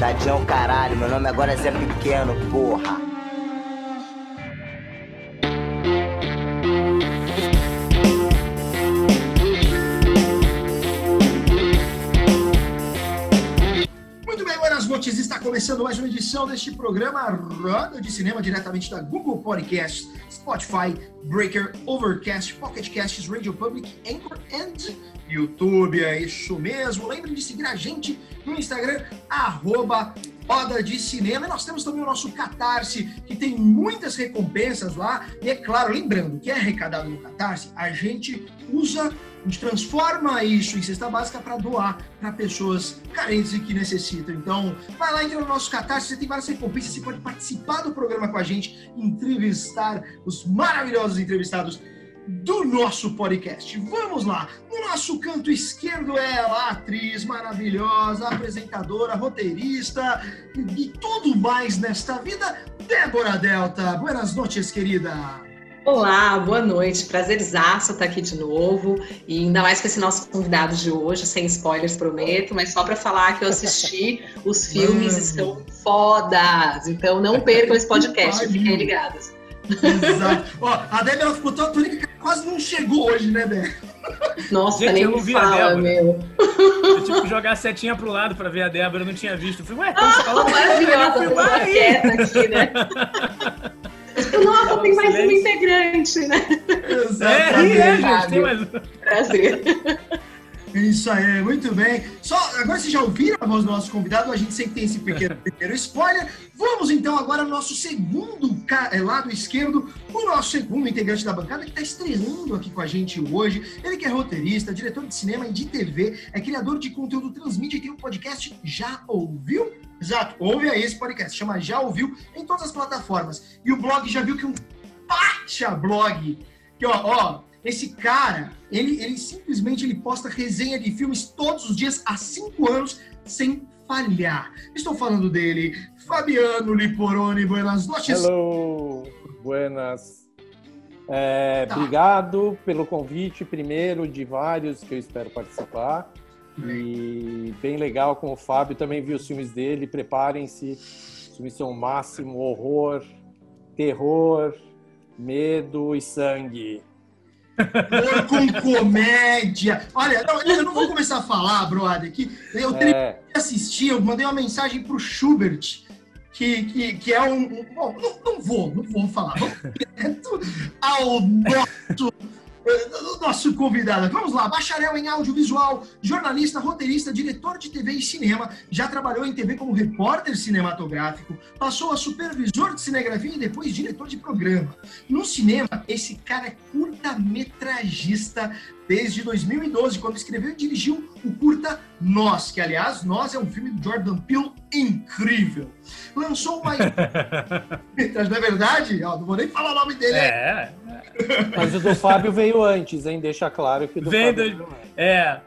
Tadinho, caralho, meu nome agora é Zé Pequeno, porra. Começando mais uma edição deste programa Roda de Cinema, diretamente da Google Podcasts, Spotify, Breaker, Overcast, Pocket Casts, Radio Public, Anchor and YouTube. É isso mesmo. Lembre de seguir a gente no Instagram, arroba Roda de Cinema. E nós temos também o nosso Catarse, que tem muitas recompensas lá. E é claro, lembrando que é arrecadado no Catarse, a gente usa, a gente transforma isso em cesta básica para doar para pessoas carentes e que necessitam. Então, vai lá, entra no nosso Catarse, você tem várias recompensas, você pode participar do programa com a gente, entrevistar os maravilhosos entrevistados do nosso podcast. Vamos lá! No nosso canto esquerdo ela, a atriz maravilhosa, apresentadora, roteirista e, e tudo mais nesta vida, Débora Delta. Buenas noites, querida. Olá, boa noite. Prazerzaço estar aqui de novo. E ainda mais com esse nosso convidado de hoje, sem spoilers, prometo, mas só para falar que eu assisti, os filmes Mano. estão fodas. Então não percam esse podcast, fiquem ligados. Exato. Ó, a Débora ficou tão tônica que quase não chegou hoje, né, Débora? Nossa, Gente, nem eu não vi a fala, Débora. meu. Eu tive que jogar a setinha pro lado pra ver a Débora, eu não tinha visto. Eu falei, ué, como você falou? Maravilhosa, eu quieta aqui, né? Nossa, tem mais um integrante, né? É, e é, gente, tem mais um. Prazer. Isso aí, muito bem. Só agora vocês já ouviram a voz do nosso convidado, a gente sempre tem esse pequeno primeiro spoiler. Vamos então agora ao nosso segundo eh, lado esquerdo, o nosso segundo integrante da bancada que está estreando aqui com a gente hoje. Ele que é roteirista, diretor de cinema e de TV, é criador de conteúdo transmídia e tem um podcast Já Ouviu? Exato, ouve aí esse podcast, chama Já Ouviu em todas as plataformas. E o blog já viu que um baixa blog que ó, ó, esse cara, ele, ele simplesmente ele posta resenha de filmes todos os dias há cinco anos sem falhar. Estou falando dele, Fabiano Liporoni. Buenas noites. Hello, buenas. É, Tá. Obrigado pelo convite, primeiro de vários que eu espero participar. E bem legal com o Fábio, também vi os filmes dele, preparem-se. Os filmes são o máximo, horror, terror, medo e sangue. Humor com comédia. Olha, não, eu não vou começar a falar, brother, que eu É, de assistir, eu mandei uma mensagem pro Schubert, que, que, que é um. um- bom, não, não vou, não vou falar. Vamos direto ao nosso. Eh, Nosso convidado. Vamos lá, bacharel em audiovisual, jornalista, roteirista, diretor de TV e cinema, já trabalhou em TV como repórter cinematográfico, passou a supervisor de cinegrafia e depois diretor de programa. No cinema, esse cara é curta-metragista desde 2012, quando escreveu e dirigiu o curta Nós, que aliás, Nós é um filme do Jordan Peele incrível. Lançou mais metragem, não é verdade? Ó, não vou nem falar o nome dele. É, mas o do Fábio veio antes, hein? Deixa claro que o do Vem Fábio do- é.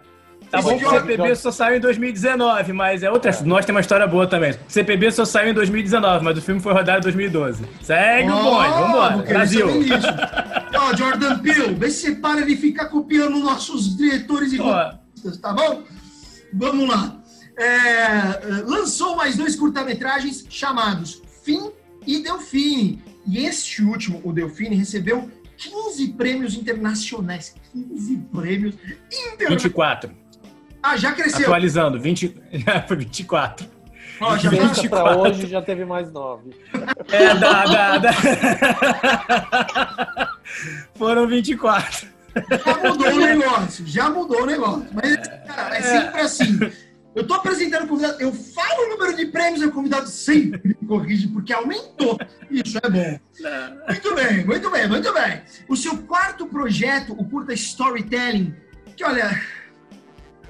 Tá bom que o CPB só saiu em 2019, mas é outra. Nós tem uma história boa também. CPB só saiu em 2019, mas o filme foi rodado em 2012. Segue o bonde, vambora. Brasil. Ó, Jordan Peele, vê se você para de ficar copiando nossos diretores e roteiristas, tá bom? Vamos lá. É, lançou mais dois curta-metragens chamados Fim e Delfine. E este último, o Delfine, recebeu 15 prêmios internacionais. 15 prêmios internacionais. 24. Ah, já cresceu. Atualizando, 20, foi 24. Ó, já pra hoje já teve mais nove. É, da, da, da... Foram 24. Já mudou o negócio, já mudou o negócio. Mas, cara, é sempre assim. Eu tô apresentando o convidado, eu falo o número de prêmios, e o convidado sempre me corrige, porque aumentou. Isso é bom. Muito bem, muito bem, muito bem. O seu quarto projeto, o curta Storytelling, que olha,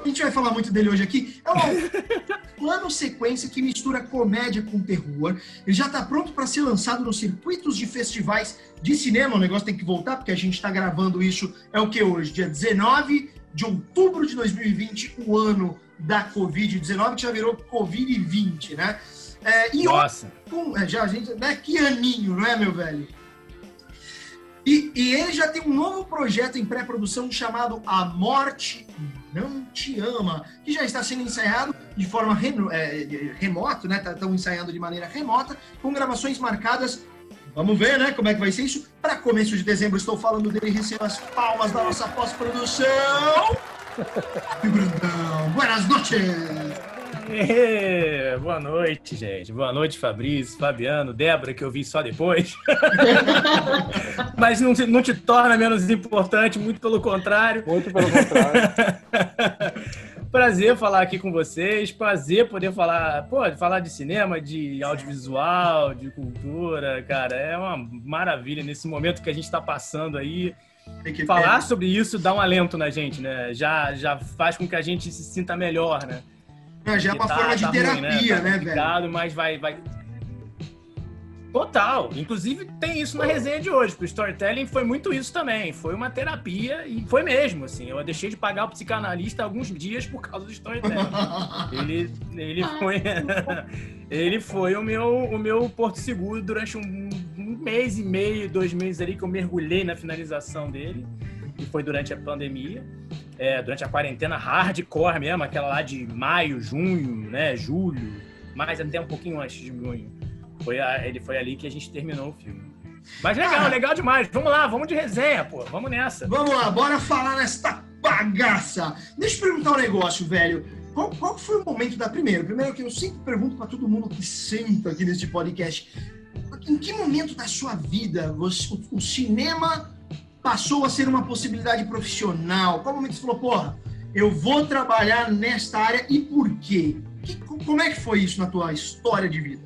A gente vai falar muito dele hoje aqui. É um plano sequência que mistura comédia com terror. Ele já está pronto para ser lançado nos circuitos de festivais de cinema. O negócio tem que voltar, porque a gente está gravando isso, é o que hoje? Dia 19 de outubro de 2020, o ano da Covid-19, que já virou Covid-20, né? É, e Nossa. Com, é, já, gente, né? Que aninho, não é, meu velho? E, e ele já tem um novo projeto em pré-produção chamado A Morte Não Te Ama, que já está sendo ensaiado de forma remo, é, remota, né? Estão ensaiando de maneira remota, com gravações marcadas. Vamos ver, né? Como é que vai ser isso? Para começo de dezembro, estou falando dele. Receba as palmas da nossa pós-produção. Brandão, buenas noches! Boa noite, gente. Boa noite, Fabrício, Fabiano, Débora, que eu vi só depois. Mas não, te- não te torna menos importante, muito pelo contrário. Muito pelo contrário. Prazer falar aqui com vocês, prazer poder falar, pô, falar de cinema, de audiovisual, de cultura, cara, é uma maravilha nesse momento que a gente está passando aí. Tem que Falar sobre isso dá um alento na gente, né? Já, já faz com que a gente se sinta melhor, né? É, já é uma Porque forma de ruim, terapia, Tá né, velho? complicado, mas vai, vai. Total. Inclusive tem isso na resenha de hoje, porque o storytelling foi muito isso também. Foi uma terapia e foi mesmo, assim. Eu deixei de pagar o psicanalista alguns dias por causa do storytelling. ele, ele foi, ele foi o meu, o meu porto seguro durante um, um mês e meio, dois meses ali que eu mergulhei na finalização dele, que foi durante a pandemia é, durante a quarentena hardcore mesmo, aquela lá de maio, junho, né, julho, mais até um pouquinho antes de junho. Foi a- ele foi ali que a gente terminou o filme. Mas legal, Ah. legal demais. Vamos lá, vamos de resenha, pô. Vamos nessa. Vamos lá, bora falar nesta bagaça. Deixa eu perguntar um negócio, velho. Qual, qual foi o momento da primeira? Primeiro que eu sempre pergunto pra todo mundo que senta aqui nesse podcast. Em que momento da sua vida você- o, o cinema passou a ser uma possibilidade profissional? Qual momento você falou, porra, eu vou trabalhar nesta área e por quê? Que- como é que foi isso na tua história de vida?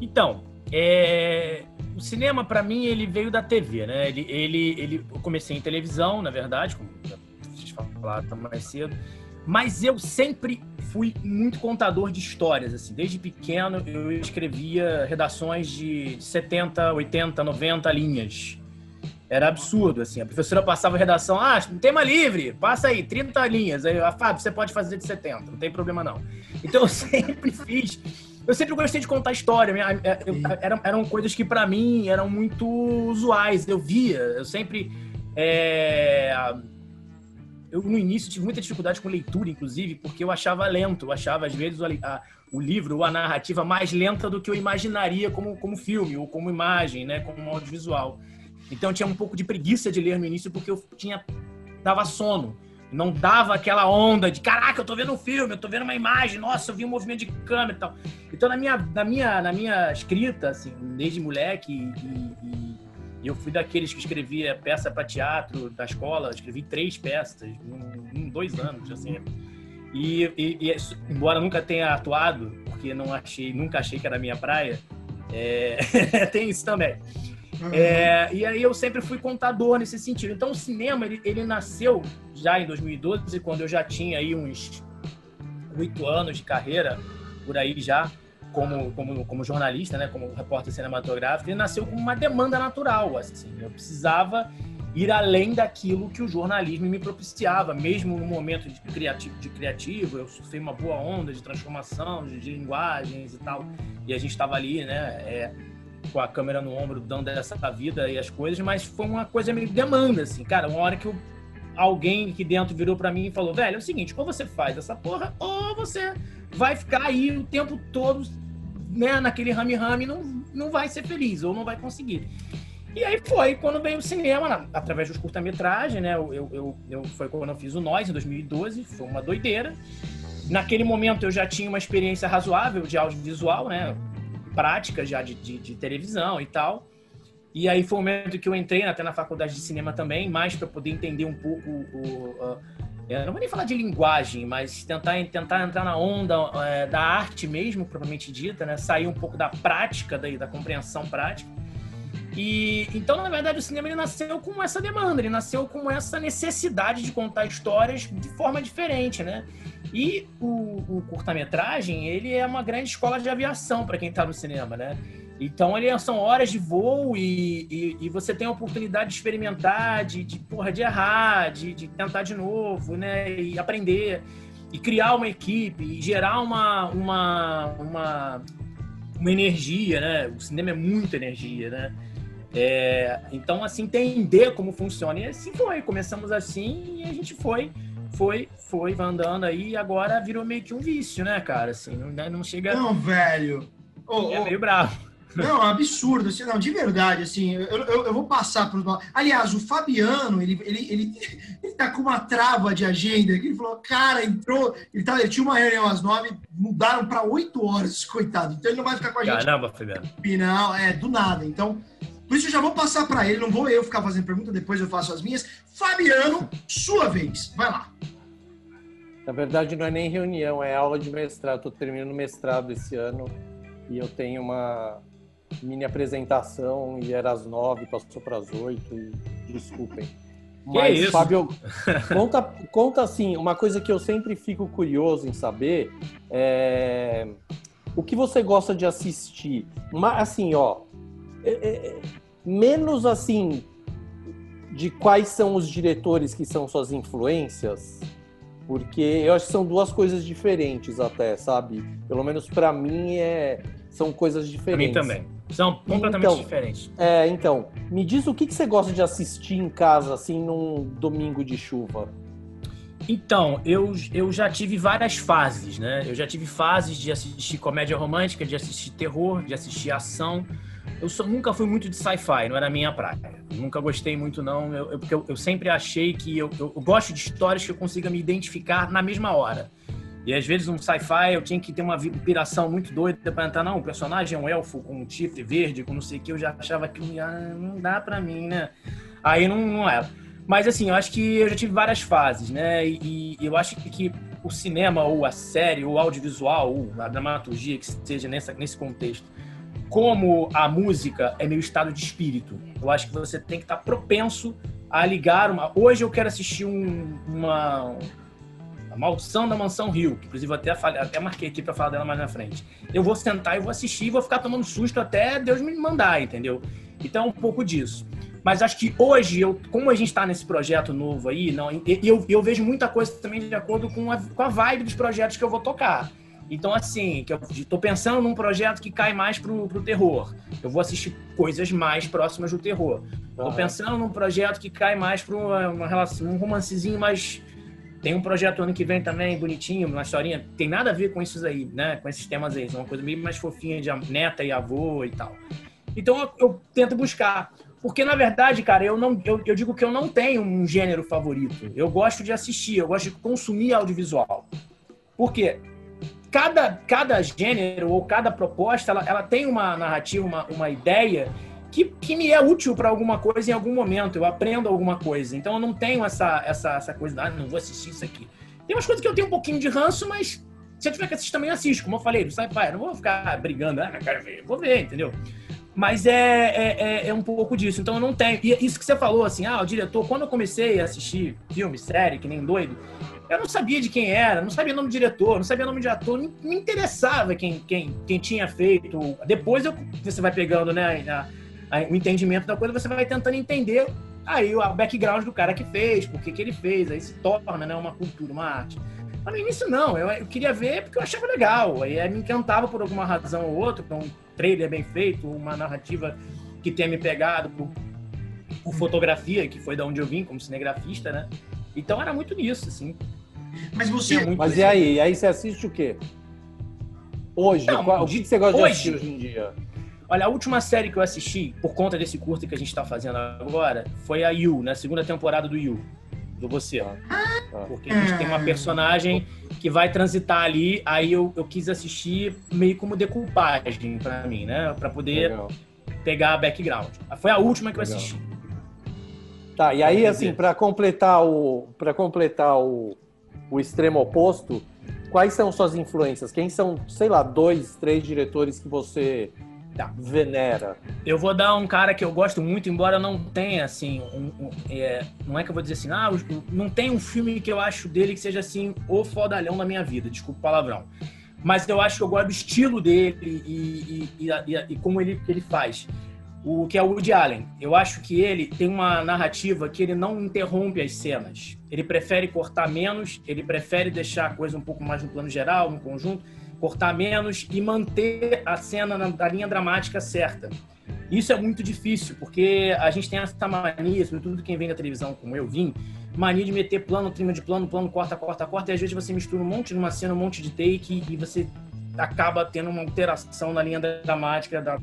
Então, é, o cinema pra mim ele veio da TV, né? Ele, ele, ele, eu comecei em televisão, na verdade, como vocês falaram mais cedo. Mas eu sempre fui muito contador de histórias, assim. Desde pequeno eu escrevia redações de 70, 80, 90 linhas. Era absurdo, assim. A professora passava a redação, ah, tema livre, passa aí, 30 linhas. Aí, ah, Fábio, você pode fazer de 70, não tem problema não. Então eu sempre fiz. Eu sempre gostei de contar história. Eram, eram coisas que pra mim eram muito usuais. Eu via, eu sempre. é, eu no início tive muita dificuldade com leitura, inclusive, porque eu achava lento. Eu achava, às vezes, a- a- o livro ou a narrativa mais lenta do que eu imaginaria como, como filme, ou como imagem, né? Como audiovisual. Então eu tinha um pouco de preguiça de ler no início, porque eu tinha. dava sono. Não dava aquela onda de caraca, eu tô vendo um filme, eu tô vendo uma imagem, nossa, eu vi um movimento de câmera e tal. Então, na minha, na minha, na minha escrita, assim, desde moleque, e, e- eu fui daqueles que escrevia peça para teatro da escola, escrevi três peças em, em dois anos, assim. E, e- e embora nunca tenha atuado, porque não achei, nunca achei que era a minha praia, é, tem isso também. É, e aí eu sempre fui contador nesse sentido. Então o cinema, ele, ele nasceu já em 2012, quando eu já tinha aí uns oito anos de carreira, por aí já, como, como, como jornalista, né, como repórter cinematográfico, ele nasceu como uma demanda natural, assim. Eu precisava ir além daquilo que o jornalismo me propiciava, mesmo no momento de criativo, de criativo eu surfei uma boa onda de transformação, de, de linguagens e tal, e a gente estava ali, né, é, com a câmera no ombro, dando essa vida e as coisas, mas foi uma coisa meio demanda, assim, cara, uma hora que eu, alguém aqui dentro virou pra mim e falou, velho, é o seguinte, ou você faz essa porra, ou você vai ficar aí o tempo todo, né, naquele rame-rame não, não vai ser feliz, ou não vai conseguir. E aí foi quando veio o cinema, através dos curta-metragens, né? Eu, eu, eu- foi quando eu fiz o Nós, em 2012, foi uma doideira. Naquele momento eu já tinha uma experiência razoável de audiovisual, né? Prática já de, de, de televisão e tal. E aí foi o momento que eu entrei até na faculdade de cinema também, mais para poder entender um pouco o. eu não vou nem falar de linguagem, mas tentar, tentar entrar na onda é, da arte mesmo, propriamente dita, né? Sair um pouco da prática, da, da compreensão prática. E então, na verdade, o cinema ele nasceu com essa demanda, ele nasceu com essa necessidade de contar histórias de forma diferente, né? E o, o curta-metragem, ele é uma grande escola de aviação para quem está no cinema, né? Então, ele são horas de voo e, e, e, você tem a oportunidade de experimentar, de, de, porra, de errar, de, de tentar de novo, né? E aprender, e criar uma equipe, e gerar uma, uma, uma, uma energia, né? O cinema é muita energia, né? É, então, assim, entender como funciona. E assim foi. Começamos assim e a gente foi, foi, foi andando aí e agora virou meio que um vício, né, cara? Assim, não, né, não chega. Não, velho. Oh, é oh, meio bravo. Não, é absurdo. Assim, não, de verdade, assim, eu, eu, eu vou passar para os. Aliás, o Fabiano, ele, ele, ele, ele tá com uma trava de agenda que ele falou, cara, entrou. Ele, tá, ele tinha uma reunião às nove, mudaram para oito horas, coitado. Então ele não vai ficar com a gente. Caramba, Fabiano. É, do nada. Então, por isso eu já vou passar para ele, não vou eu ficar fazendo pergunta, depois eu faço as minhas. Fabiano, sua vez, vai lá. Na verdade, não é nem reunião, é aula de mestrado. Estou terminando mestrado esse ano e eu tenho uma mini apresentação e era às nove, passou para as oito. E desculpem. Mas, isso? Fábio, conta, conta assim, uma coisa que eu sempre fico curioso em saber é o que você gosta de assistir. Mas, assim, ó, é, é, menos assim de quais são os diretores que são suas influências, porque eu acho que são duas coisas diferentes até, sabe? Pelo menos para mim é são coisas diferentes. Para mim também. São completamente então, diferentes. É, então, me diz o que, que você gosta de assistir em casa assim num domingo de chuva? Então, eu, eu já tive várias fases, né? Eu já tive fases de assistir comédia romântica, de assistir terror, de assistir ação. Eu só, nunca fui muito de sci-fi, não era minha praia. Nunca gostei muito, não, eu, eu porque eu, eu, sempre achei que eu, eu, gosto de histórias que eu consiga me identificar na mesma hora. E às vezes um sci-fi eu tinha que ter uma inspiração muito doida para entrar. Não, o personagem é um elfo com um chifre verde, com não sei o que, eu já achava que ah, não dá para mim, né? Aí não, não era. Mas assim, eu acho que eu já tive várias fases, né? E, e eu acho que, que, o cinema, ou a série, ou o audiovisual, ou a dramaturgia, que seja nessa, nesse contexto, como a música é meu estado de espírito. Eu acho que você tem que estar propenso a ligar uma. Hoje eu quero assistir um, uma. A Maldição da Mansão Rio, que inclusive até, falei, até marquei aqui para falar dela mais na frente. Eu vou sentar e vou assistir e vou ficar tomando susto até Deus me mandar, entendeu? Então, um pouco disso. Mas acho que hoje, eu, como a gente está nesse projeto novo aí, não, eu, eu vejo muita coisa também de acordo com a, com a vibe dos projetos que eu vou tocar. Então, assim, que eu estou pensando num projeto que cai mais pro, pro terror. Eu vou assistir coisas mais próximas do terror. Estou pensando num projeto que cai mais para uma relação, um romancezinho mais. Tem um projeto ano que vem também, bonitinho, uma historinha. Tem nada a ver com isso aí, né? Com esses temas aí. São uma coisa meio mais fofinha de neta e avô e tal. Então eu, eu tento buscar. Porque, na verdade, cara, eu, não, eu, eu digo que eu não tenho um gênero favorito. Eu gosto de assistir, eu gosto de consumir audiovisual. Por quê? Cada, cada gênero ou cada proposta, ela, ela tem uma narrativa, uma, uma ideia que, que me é útil para alguma coisa em algum momento. Eu aprendo alguma coisa. Então eu não tenho essa, essa, essa coisa, ah, não vou assistir isso aqui. Tem umas coisas que eu tenho um pouquinho de ranço, mas se eu tiver que assistir também, assisto. Como eu falei, do sci-fi. Não vou ficar brigando, ah, quero ver. Vou ver, entendeu? Mas é, é, é, é, um pouco disso. Então eu não tenho. E isso que você falou, assim, ah, o diretor, quando eu comecei a assistir filme, série, que nem doido, eu não sabia de quem era, não sabia o nome do diretor, não sabia o nome de ator, não me interessava quem, quem, quem tinha feito. Depois eu, você vai pegando né, a, a, o entendimento da coisa, você vai tentando entender aí o background do cara que fez, por que, que ele fez, aí se torna né, uma cultura, uma arte. Mas no início não, eu, eu queria ver porque eu achava legal, aí me encantava por alguma razão ou outra, um trailer bem feito, uma narrativa que tenha me pegado por, por fotografia, que foi da onde eu vim como cinegrafista, né? Então era muito nisso, assim. Mas você. Muito Mas e aí? E aí você assiste o quê? Hoje? Não, Qual, o que você gosta hoje, de assistir hoje em dia? Olha, a última série que eu assisti, por conta desse curso que a gente está fazendo agora, foi a Yu, na né? segunda temporada do Yu, do Você. Ah. Porque a gente tem uma personagem que vai transitar ali, aí eu, eu quis assistir meio como decupagem para mim, né? Para poder Legal. pegar a background. Foi a última que eu assisti. Tá, e aí, assim, para completar o. para completar o o extremo oposto, quais são suas influências? Quem são, sei lá, dois, três diretores que você Tá. venera? Eu vou dar um cara que eu gosto muito, embora não tenha, assim, um, um- é, não é que eu vou dizer assim, ah, não tem um filme que eu acho dele que seja, assim, o fodalhão na minha vida, desculpa o palavrão. Mas eu acho que eu gosto do estilo dele e, e, e, e- e como ele, ele faz. O que é o Woody Allen. Eu acho que ele tem uma narrativa que ele não interrompe as cenas. Ele prefere cortar menos, ele prefere deixar a coisa um pouco mais no plano geral, no conjunto, cortar menos e manter a cena na, da linha dramática certa. Isso é muito difícil, porque a gente tem essa mania, sobretudo quem vem da televisão como eu vim, mania de meter plano, trima de plano, plano, corta, corta, corta, e às vezes você mistura um monte numa cena, um monte de take, e você acaba tendo uma alteração na linha dramática da,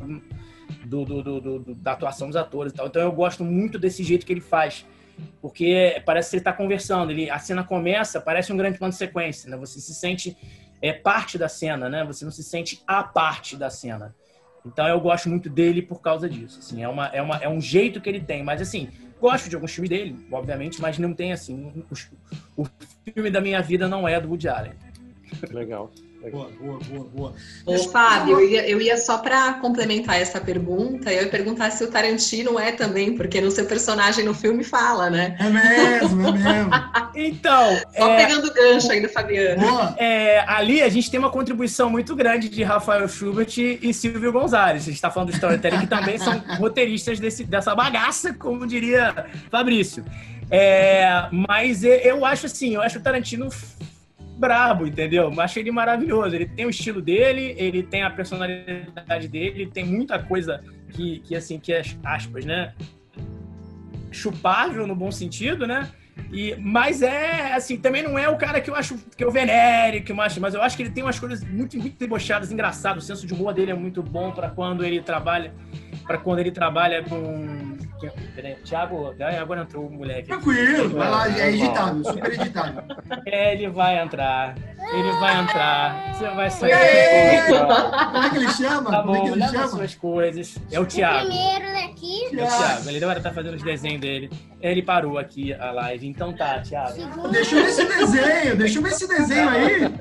do, do- do- da atuação dos atores e tal. Então eu gosto muito desse jeito que ele faz. Porque parece que ele está conversando. Ele, a cena começa, parece um grande plano de sequência. Né? Você se sente é, parte da cena, né? Você não se sente a parte da cena. Então eu gosto muito dele por causa disso. Assim, é, uma, é, uma, é um jeito que ele tem. Mas assim, gosto de alguns filmes dele, obviamente, mas não tem assim. O, o filme da minha vida não é do Woody Allen. Legal. Boa, boa, boa, boa. Ô, Fábio, eu ia, eu ia só para complementar essa pergunta, eu ia perguntar se o Tarantino é também, porque no seu personagem no filme fala, né? É mesmo, é mesmo. Então, Só é, pegando o gancho aí do Fabiano. Boa. é, ali a gente tem uma contribuição muito grande de Rafael Schubert e Silvio Gonzalez. A gente está falando do storytelling, que também são roteiristas desse, dessa bagaça, como diria Fabrício. É, mas eu acho assim, eu acho o Tarantino brabo, entendeu? Eu acho ele maravilhoso. Ele tem o estilo dele, ele tem a personalidade dele, ele tem muita coisa que, que assim, que é aspas, né? Chupável no bom sentido, né? E, mas é, assim, também não é o cara que eu acho que eu venere, que eu acho, mas eu acho que ele tem umas coisas muito, muito debochadas, engraçadas. O senso de humor dele é muito bom para quando ele trabalha, para quando ele trabalha com. Thiago, ai, agora entrou o moleque. Tranquilo, vai lá, é editável, super editável. É, ele vai entrar. Ele vai entrar. Você vai sair. Como é que ele chama? Tá Como é que bom, ele chama? suas coisas. É o Thiago. Primeiro daqui, É o Thiago. Ele agora tá fazendo os desenhos dele. Ele parou aqui a live. Então tá, Thiago. segundo Deixa eu ver esse desenho, deixa eu ver esse desenho aí.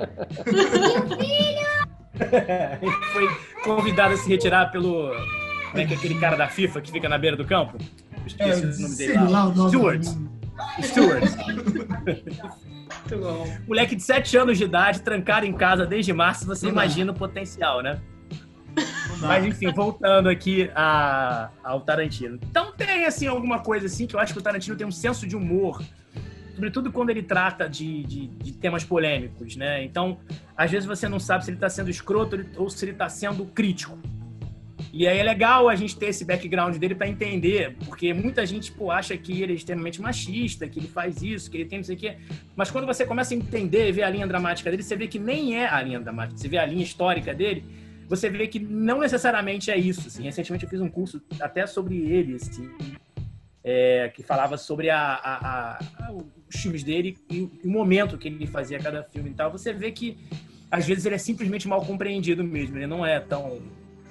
Ele foi convidado a se retirar pelo. Como é que é aquele cara da FIFA que fica na beira do campo? Eu Esqueci o nome dele É, lá nome. Stewart. Stewart. Muito bom. Moleque de 7 anos de idade, trancado em casa desde março, você imagina o potencial, né? Mas enfim, voltando aqui a- ao Tarantino. Então tem assim alguma coisa assim que eu acho que o Tarantino tem um senso de humor, sobretudo quando ele trata de, de- de temas polêmicos, né? Então, às vezes você não sabe se ele está sendo escroto ou se ele está sendo crítico. E aí é legal a gente ter esse background dele para entender, porque muita gente pô, acha que ele é extremamente machista, que ele faz isso, que ele tem não sei o quê. Mas quando você começa a entender e ver a linha dramática dele, você vê que nem é a linha dramática, você vê a linha histórica dele, você vê que não necessariamente é isso. Assim. Recentemente eu fiz um curso até sobre ele, assim, é, que falava sobre a- a- a- os filmes dele e o momento que ele fazia cada filme e tal. Você vê que às vezes ele é simplesmente mal compreendido mesmo, ele não é tão,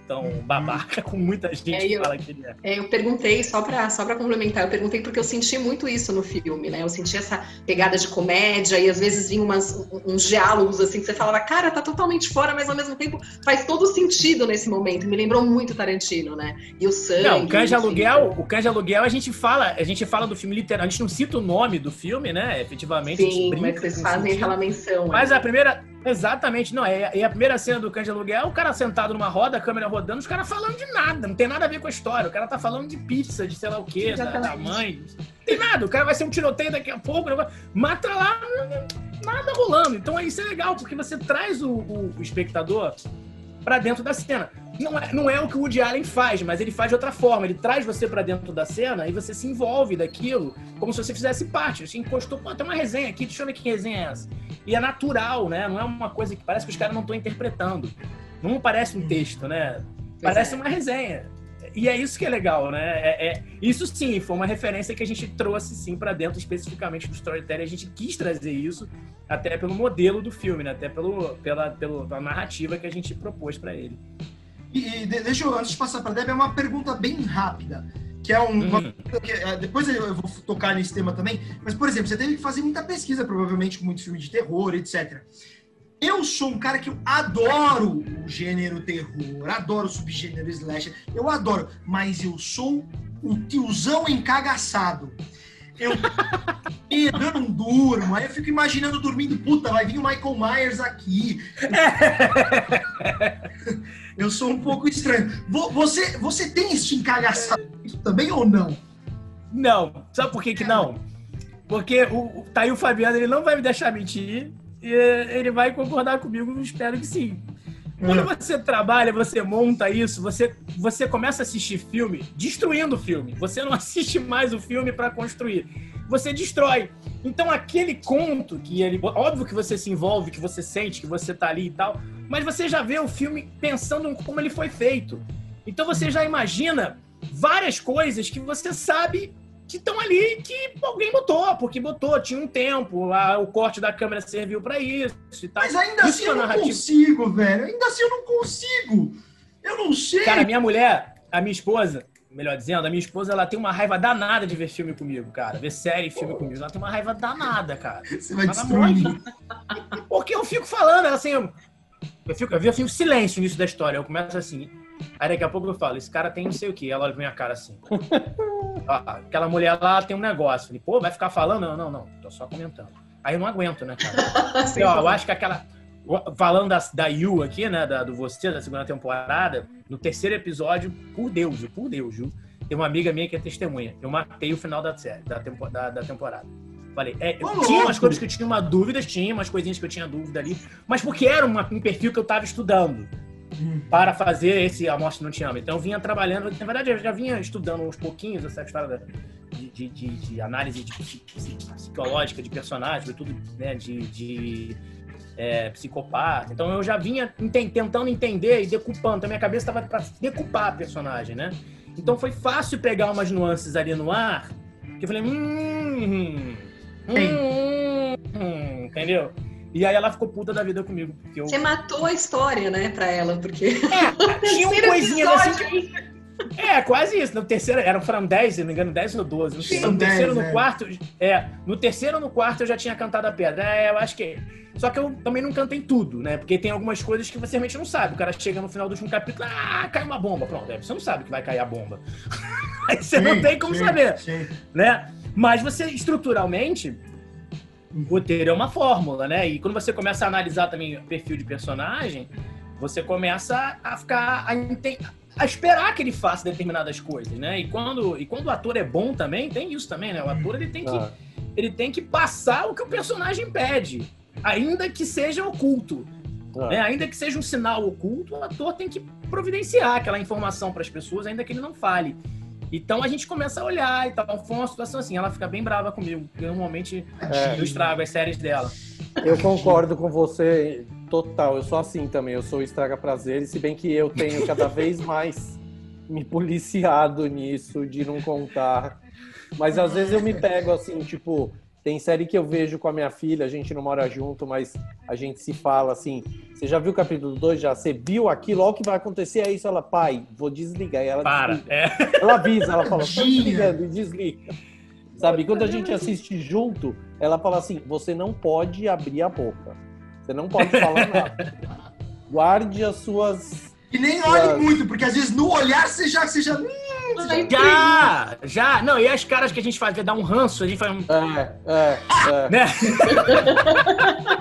tão babaca como muita gente É, eu- fala que ele é. É, eu perguntei, só pra, só pra complementar, eu perguntei porque eu senti muito isso no filme, né? Eu senti essa pegada de comédia e às vezes vinha umas, uns diálogos assim que você falava, cara, tá totalmente fora, mas ao mesmo tempo faz todo sentido nesse momento. Me lembrou muito Tarantino, né? E o sangue. Não, o Cães. Aluguel, o Cães Aluguel a gente fala, a gente fala do filme literal, a gente não cita o nome do filme, né? Efetivamente, a gente Sim, brinca mas vocês com fazem aquela menção. Mas né? a primeira, exatamente, não, é, é a primeira cena do Cães de Aluguel, o cara sentado numa roda, a câmera rodando, os caras falando de nada, não tem nada a ver com a história, o cara tá falando de pizza, de sei lá o quê, da, da mãe, não tem nada, o cara vai ser um tiroteio daqui a pouco, negócio- mata lá, nada rolando, então isso é legal, porque você traz o, o- o espectador pra dentro da cena. Não é, não é o que o Woody Allen faz, mas ele faz de outra forma. Ele traz você pra dentro da cena e você se envolve daquilo como se você fizesse parte. Você encostou, pô, tem uma resenha aqui, deixa eu ver que resenha é essa. E é natural, né? Não é uma coisa que parece que os caras não estão interpretando. Não parece um texto, né? Parece é. uma resenha. E é isso que é legal, né? É, é- isso sim, foi uma referência que a gente trouxe sim pra dentro especificamente do storytelling. A gente quis trazer isso até pelo modelo do filme, né? Até pelo, pela, pelo- pela narrativa que a gente propôs pra ele. E, e de- deixa eu, antes de passar para a Deb, é uma pergunta bem rápida. Que é um, uma Hum. que, é, depois eu eu vou tocar nesse tema também. Mas, por exemplo, você teve que fazer muita pesquisa, provavelmente, com muito filme de terror, etc. Eu sou um cara que eu adoro o gênero terror, adoro o subgênero slasher, eu adoro, mas eu sou um tiozão encagaçado. Eu, eu não durmo, aí eu fico imaginando dormindo, puta, vai vir o Michael Myers aqui. Eu sou um pouco estranho. Vo- Você, você tem esse encagaçado também ou não? Não. Sabe por que que não? Porque o, tá aí o Fabiano, ele não vai me deixar mentir. E ele vai concordar comigo, eu espero que sim. Quando você trabalha, você monta isso, você, você começa a assistir filme destruindo o filme. Você não assiste mais o filme para construir. Você destrói. Então aquele conto que ele. Óbvio que você se envolve, que você sente, que você tá ali e tal, mas você já vê o filme pensando em como ele foi feito. Então você já imagina várias coisas que você sabe que estão ali que alguém botou, porque botou, tinha um tempo, lá, o corte da câmera serviu para isso e tal. Mas ainda Isso assim eu não narrativa. consigo, velho. Ainda assim eu não consigo. Eu não sei. Cara, a minha mulher, a minha esposa, melhor dizendo, a minha esposa, ela tem uma raiva danada de ver filme comigo, cara. Ver série e filme comigo. Ela tem uma raiva danada, cara. Você vai destruir. Porque eu fico falando, ela assim. Eu, fico, eu vi assim, um silêncio início da história. Eu começo assim. Aí daqui a pouco eu falo, esse cara tem não sei o quê. Ela olha pra minha cara assim. Ó, aquela mulher lá tem um negócio. Falei, pô, vai ficar falando? Não, não, não. Tô só comentando. Aí eu não aguento, né, cara? Porque, ó, eu acho que aquela. Falando da, da Yu aqui, né? Da, do Você, da segunda temporada, no terceiro episódio, por Deus, por Deus, Ju, tem uma amiga minha que é testemunha. Eu matei o final da série, da, tempo, da, da temporada. Falei, é, tinha umas coisas que eu tinha uma dúvida, tinha umas coisinhas que eu tinha dúvida ali, mas porque era uma- um perfil que eu tava estudando para fazer esse A Morte Não Te Ama. Então eu vinha trabalhando, na verdade eu já vinha estudando uns pouquinhos essa história de, de, de- de análise psicológica de personagem, tudo né, de, é, psicopata. Então eu já vinha tentando entender e decupando. Então minha cabeça estava para decupar a personagem, né? Então foi fácil pegar umas nuances ali no ar que eu falei, hum, hum, hum, entendeu? E aí ela ficou puta da vida comigo. Porque eu... Você matou a história, né, pra ela, porque. É, tinha um Terceiro coisinhas assim. É, quase isso. No terceiro, eram foram 10, se não me engano, 10 ou 12. No, São no terceiro, 10, no é. quarto. É, no terceiro ou no quarto eu já tinha cantado a pedra. É, eu acho que. Só que eu também não cantei tudo, né? Porque tem algumas coisas que você realmente não sabe. O cara chega no final do último capítulo, ah, cai uma bomba. Pronto, é, você não sabe que vai cair a bomba. Aí você não Sim, tem como sim, saber sim. né? Mas você, estruturalmente, o roteiro é uma fórmula, né? E quando você começa a analisar também o perfil de personagem, você começa a ficar a, a esperar que ele faça determinadas coisas, né? E quando, e quando o ator é bom também, tem isso também, né? O ator ele tem que, Ah. ele tem que passar o que o personagem pede, ainda que seja oculto. Ah. né? Ainda que seja um sinal oculto, o ator tem que providenciar aquela informação para as pessoas, ainda que ele não fale. Então a gente começa a olhar e tal. Foi uma situação assim, ela fica bem brava comigo, normalmente É. eu estrago as séries dela. Eu concordo com você total. Eu sou assim também. Eu sou estraga prazeres, se bem que eu tenho cada vez mais me policiado nisso de não contar. Mas às vezes eu me pego assim, tipo, tem série que eu vejo com a minha filha, a gente não mora junto, mas a gente se fala assim. Você já viu o capítulo 2? Já? Você viu aquilo? Olha o que vai acontecer. É isso. Ela, pai, vou desligar. E ela Para. desliga. É. Ela avisa, ela fala, tá Tadinha. desligando e desliga. Sabe, quando a gente assiste junto, ela fala assim: você não pode abrir a boca. Você não pode falar nada. Guarde as suas. E nem olhe Claro. muito, porque às vezes no olhar você já. Você já... Já! Já! Não, e as caras que a gente faz, dar um ranço, a gente faz um. É, é, é. Né?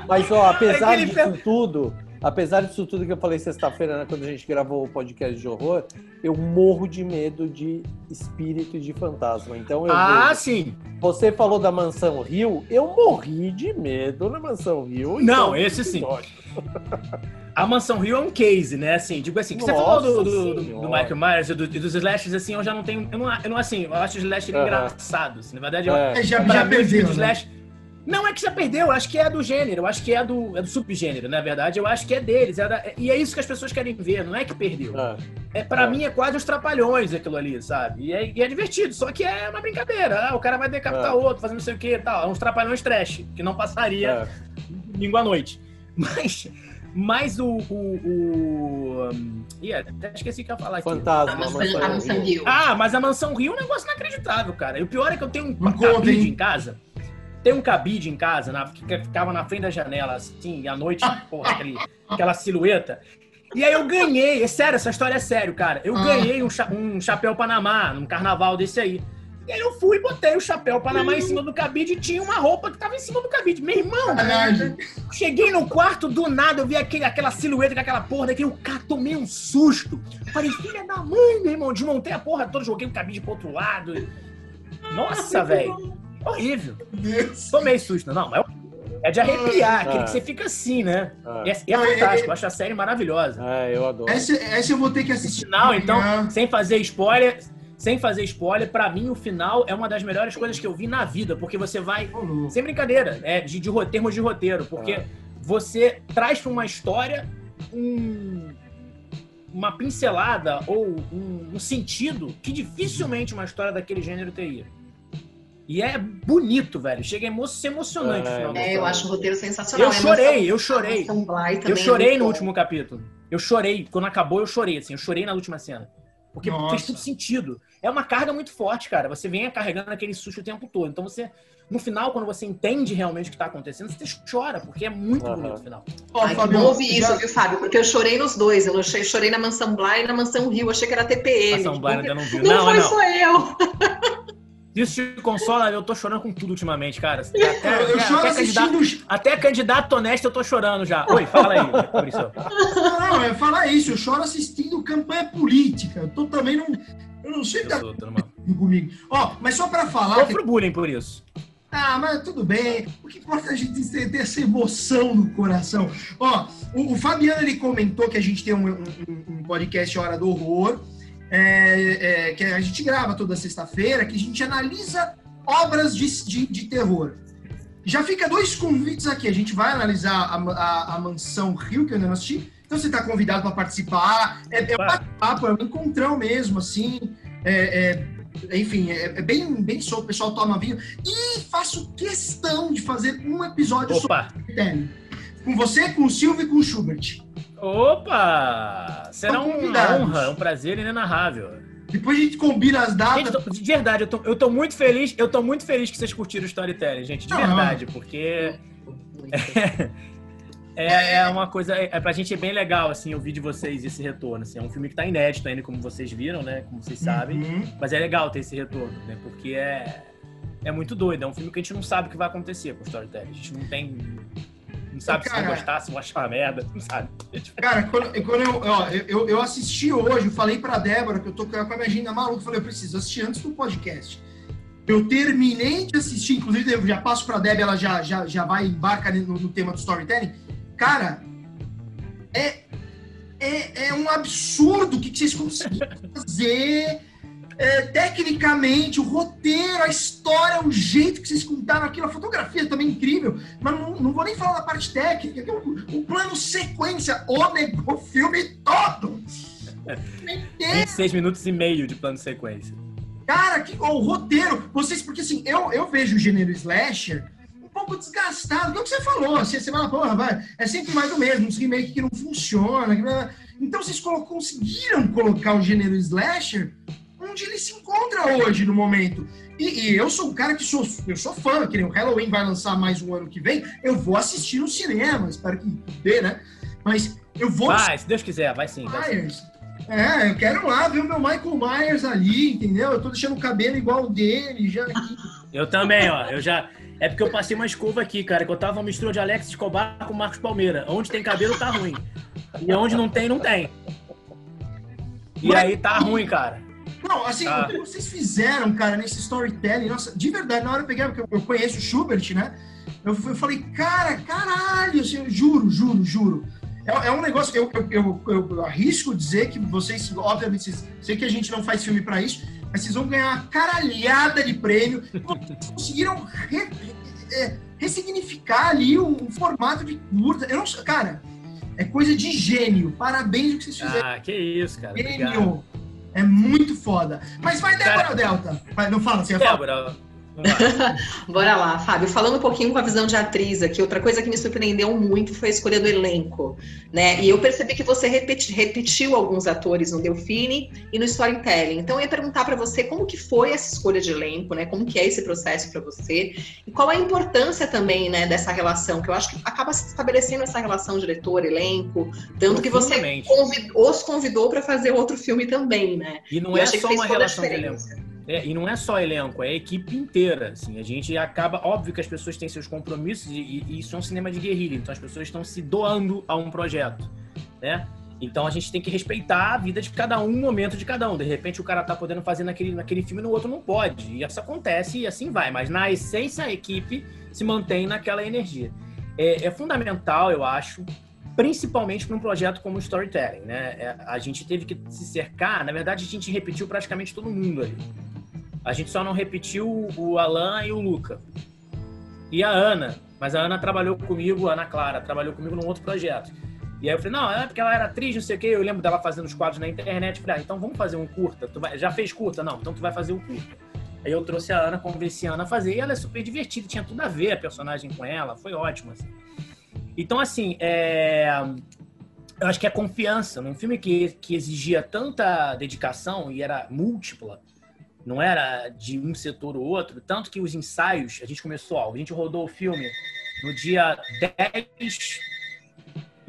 Mas, ó, apesar disso tudo, apesar disso tudo que eu falei sexta-feira, né, quando a gente gravou o podcast de horror, eu morro de medo de espírito e de fantasma. Então eu Ah, vejo- sim! Você falou da Mansão Rio, eu morri de medo na Mansão Rio. em Não, os esse sim. A Mansão Rio é um case, né? Assim, digo assim, que você falou do, do, do- Michael Myers e, do- e dos slashes, assim, eu já não tenho. Eu não, eu não assim, eu acho os slashes Aham. engraçados. Na verdade, eu, É. É, já, já o perdeu. do Né? Slash- Não é que já perdeu, eu acho que é do gênero, eu acho que é do, é do subgênero, na verdade, eu acho que é deles. é da- e é isso que as pessoas querem ver, não é que perdeu. É. É, pra É. mim é quase os trapalhões aquilo ali, sabe? E é, e é divertido, só que é uma brincadeira. Ah, o cara vai decapitar É. outro, fazendo não sei o que e tal. É uns trapalhões trash, que não passaria domingo à noite. Mas, mas o. o, o um, ih, até esqueci o que eu ia falar aqui. Fantasma, A maçã, Mansão a maçã Rio. Rio. Ah, mas a mansão Rio é um negócio inacreditável, cara. E o pior é que eu tenho um cabide hein? em casa. Tem um cabide em casa, na, que ficava na frente da janela, assim, e à noite, porra, aquele, aquela silhueta. E aí eu ganhei, é sério, essa história é sério, cara. Eu Ah. ganhei um, cha- um chapéu Panamá num carnaval desse aí. E aí eu fui e botei o chapéu Panamá em cima do cabide e tinha uma roupa que tava em cima do cabide. Meu irmão, Sacanagem. cheguei no quarto do nada, eu vi aquele, aquela silhueta com aquela porra daquele, o cara tomei um susto. Falei, filha da mãe, meu irmão, desmontei a porra toda, joguei o cabide pro outro lado. Nossa, velho. Horrível. Deus. Tomei susto. Não, mas é de arrepiar, aquele Ah. que você fica assim, né? Ah. E é, e é é- fantástico, eu acho a série maravilhosa. É, eu adoro. Essa, essa eu vou ter que assistir. final, então, sem fazer spoiler, sem fazer spoiler, pra mim o final é uma das melhores coisas que eu vi na vida, porque você vai, sem brincadeira, é de, de termos de roteiro, porque Ah. você traz pra uma história um- uma pincelada ou um, um sentido que dificilmente uma história daquele gênero teria. E é bonito, velho. Chega a emo ser emocionante É, o final da É, eu acho o roteiro sensacional. Eu É chorei, eu Mansão- chorei. Mansão Bly também Eu é chorei no último capítulo. Eu chorei. Quando acabou, eu chorei, assim. Eu chorei na última cena. Porque Nossa. fez tudo sentido. É uma carga muito forte, cara. Você vem carregando aquele susto o tempo todo. Então você, no final, quando você entende realmente o que tá acontecendo, você chora, porque é muito Aham. bonito o final. Ó, Ai, bom ouvir já- isso, viu, Fábio? Porque eu chorei nos dois. Eu chorei, chorei na Mansão Bly e na Mansão Rio. Achei que era TPM. Ação Blind ainda não viu. Não, Não, foi não. só eu. Isso te consola, eu tô chorando com tudo ultimamente, cara. Até, Eu, eu até- choro até candidato, assistindo. até candidato honesto eu tô chorando já. Oi, fala aí, Maurício. Não, não, é falar isso. Eu choro assistindo campanha política. Eu tô também não. Eu não sei Eu da tô numa... comigo. Ó, mas só pra falar. Que... Sofro bullying por isso. Ah, mas tudo bem. O que importa é a gente ter, ter essa emoção no coração. Ó, o, o Fabiano ele comentou que a gente tem um, um- um podcast Hora do Horror, é, é, que a gente grava toda sexta-feira, que a gente analisa obras de, de, de terror. Já fica dois convites aqui. A gente vai analisar a, a, a Mansão Rio, que eu ainda não assisti. Então você está convidado para participar. É, é um bate-papo, é um encontrão mesmo, assim. É, é, enfim, é, é bem, bem solto. O pessoal toma vinho. E faço questão de fazer um episódio Opa! sobre Tele. Com você, com o Silvio e com o Schubert. Opa! Será uma honra, um prazer inenarrável. Depois a gente combina as datas. Gente, de verdade, eu tô, eu tô muito feliz. Eu tô muito feliz que vocês curtiram o Storytelling, gente. De Não. verdade, porque é, é uma coisa. É, pra gente é bem legal, assim, ouvir de vocês esse retorno. Assim, é um filme que tá inédito ainda, como vocês viram, né? Como vocês sabem. Uhum. Mas é legal ter esse retorno, né? Porque é, é muito doido. É um filme que a gente não sabe o que vai acontecer com o Storytelling. A gente não tem. Não sabe se Cara. vão gostar, se vão achar uma merda. Não sabe. Cara, quando, quando eu, ó, eu, eu assisti hoje, eu falei pra Débora que eu tô com a minha agenda maluca, eu falei, eu preciso assistir antes do podcast. Eu terminei de assistir, inclusive eu já passo pra Débora, ela já, já, já vai embarcar no, no tema do storytelling. Cara, é, é, é um absurdo o que, que vocês conseguiram fazer é, tecnicamente, o roteiro, a história, o jeito que vocês contaram aquilo, a fotografia também é incrível, mas não, não vou nem falar da parte técnica, que é o, o plano sequência, o, o filme todo. Inteiro. 26 minutos e meio de plano sequência. Cara, que, o roteiro, vocês, porque assim, eu, eu vejo o gênero slasher um pouco desgastado, que é o que você falou, assim, você fala, porra, vai, é sempre mais do mesmo, uns remake que não funciona. que Então vocês conseguiram colocar o gênero slasher onde ele se encontra hoje, no momento. E, e eu sou um cara que sou, eu sou fã, que nem o Halloween vai lançar mais um ano que vem, eu vou assistir no cinema, espero que dê, né? Mas eu vou Vai, se Deus quiser, vai sim. Vai sim. Myers. É, eu quero lá ver o meu Michael Myers ali, entendeu? Eu tô deixando o cabelo igual o dele, já aqui. Eu também, ó. Eu já. É porque eu passei uma escova aqui, cara, que eu tava uma mistura de Alex Escobar com Marcos Palmeira. Onde tem cabelo tá ruim. E onde não tem, não tem. E aí tá ruim, cara. Não, assim, Ah. o que vocês fizeram, cara, nesse storytelling, nossa, de verdade, na hora eu peguei, porque eu- conheço o Schubert, né? Eu, eu falei, cara, caralho, assim, eu juro, juro, juro. É, é um negócio, eu, eu, eu, eu arrisco dizer que vocês, obviamente, vocês, sei que a gente não faz filme pra isso, mas vocês vão ganhar uma caralhada de prêmio. Vocês conseguiram re- é, ressignificar ali o, o formato de curta. Eu não sei, cara, é coisa de gênio. Parabéns o que vocês fizeram. Ah, que isso, cara. Obrigado. É muito foda. Mas vai, Débora Cara- Delta. Vai, não fala, você ia falar? Bora lá, Fábio. Falando um pouquinho com a visão de atriz aqui, outra coisa que me surpreendeu muito foi a escolha do elenco, né? E eu percebi que você repeti, repetiu alguns atores no Delfine e no Storytelling. Então eu ia perguntar para você como que foi essa escolha de elenco, né? Como que é esse processo para você e qual a importância também, né, dessa relação, que eu acho que acaba se estabelecendo essa relação diretor-elenco, tanto que você convidou, os convidou para fazer outro filme também, né? E não e é só uma relação de elenco. É, e não é só elenco, é a equipe inteira. Assim, a gente acaba. Óbvio que as pessoas têm seus compromissos e, e isso é um cinema de guerrilha, então as pessoas estão se doando a um projeto. Né? Então a gente tem que respeitar a vida de cada um, o momento de cada um. De repente o cara tá podendo fazer naquele, naquele filme no outro não pode. E isso acontece e assim vai. Mas na essência a equipe se mantém naquela energia. É, é fundamental, eu acho, principalmente para um projeto como o Storytelling. Né? É, a gente teve que se cercar, na verdade a gente repetiu praticamente todo mundo ali. A gente só não repetiu o Alan e o Luca. E a Ana. Mas a Ana trabalhou comigo, a Ana Clara, trabalhou comigo num outro projeto. E aí eu falei, não, é porque ela era atriz, não sei o quê. Eu lembro dela fazendo os quadros na internet. Falei, ah, então vamos fazer um curta. Tu vai... Já fez curta? Não, então tu vai fazer um curta. Aí eu trouxe a Ana, convenci a Ana a fazer. E ela é super divertida, tinha tudo a ver a personagem com ela. Foi ótimo, assim. Então, assim, é... eu acho que é confiança. Num filme que, que exigia tanta dedicação e era múltipla, não era de um setor ou outro, tanto que os ensaios, a gente começou, ó, a gente rodou o filme no dia 10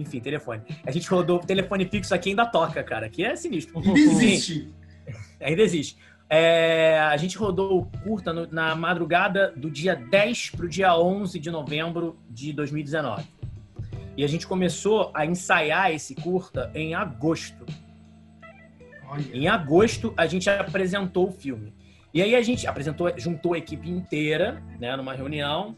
enfim, telefone. A gente rodou o telefone fixo aqui ainda toca, cara. Aqui é sinistro. Ainda existe. ainda existe. É, a gente rodou o curta no, na madrugada do dia 10 para o dia 11 de novembro de 2019. E a gente começou a ensaiar esse curta em agosto. Em agosto, a gente apresentou o filme. E aí a gente apresentou, juntou a equipe inteira, né, numa reunião.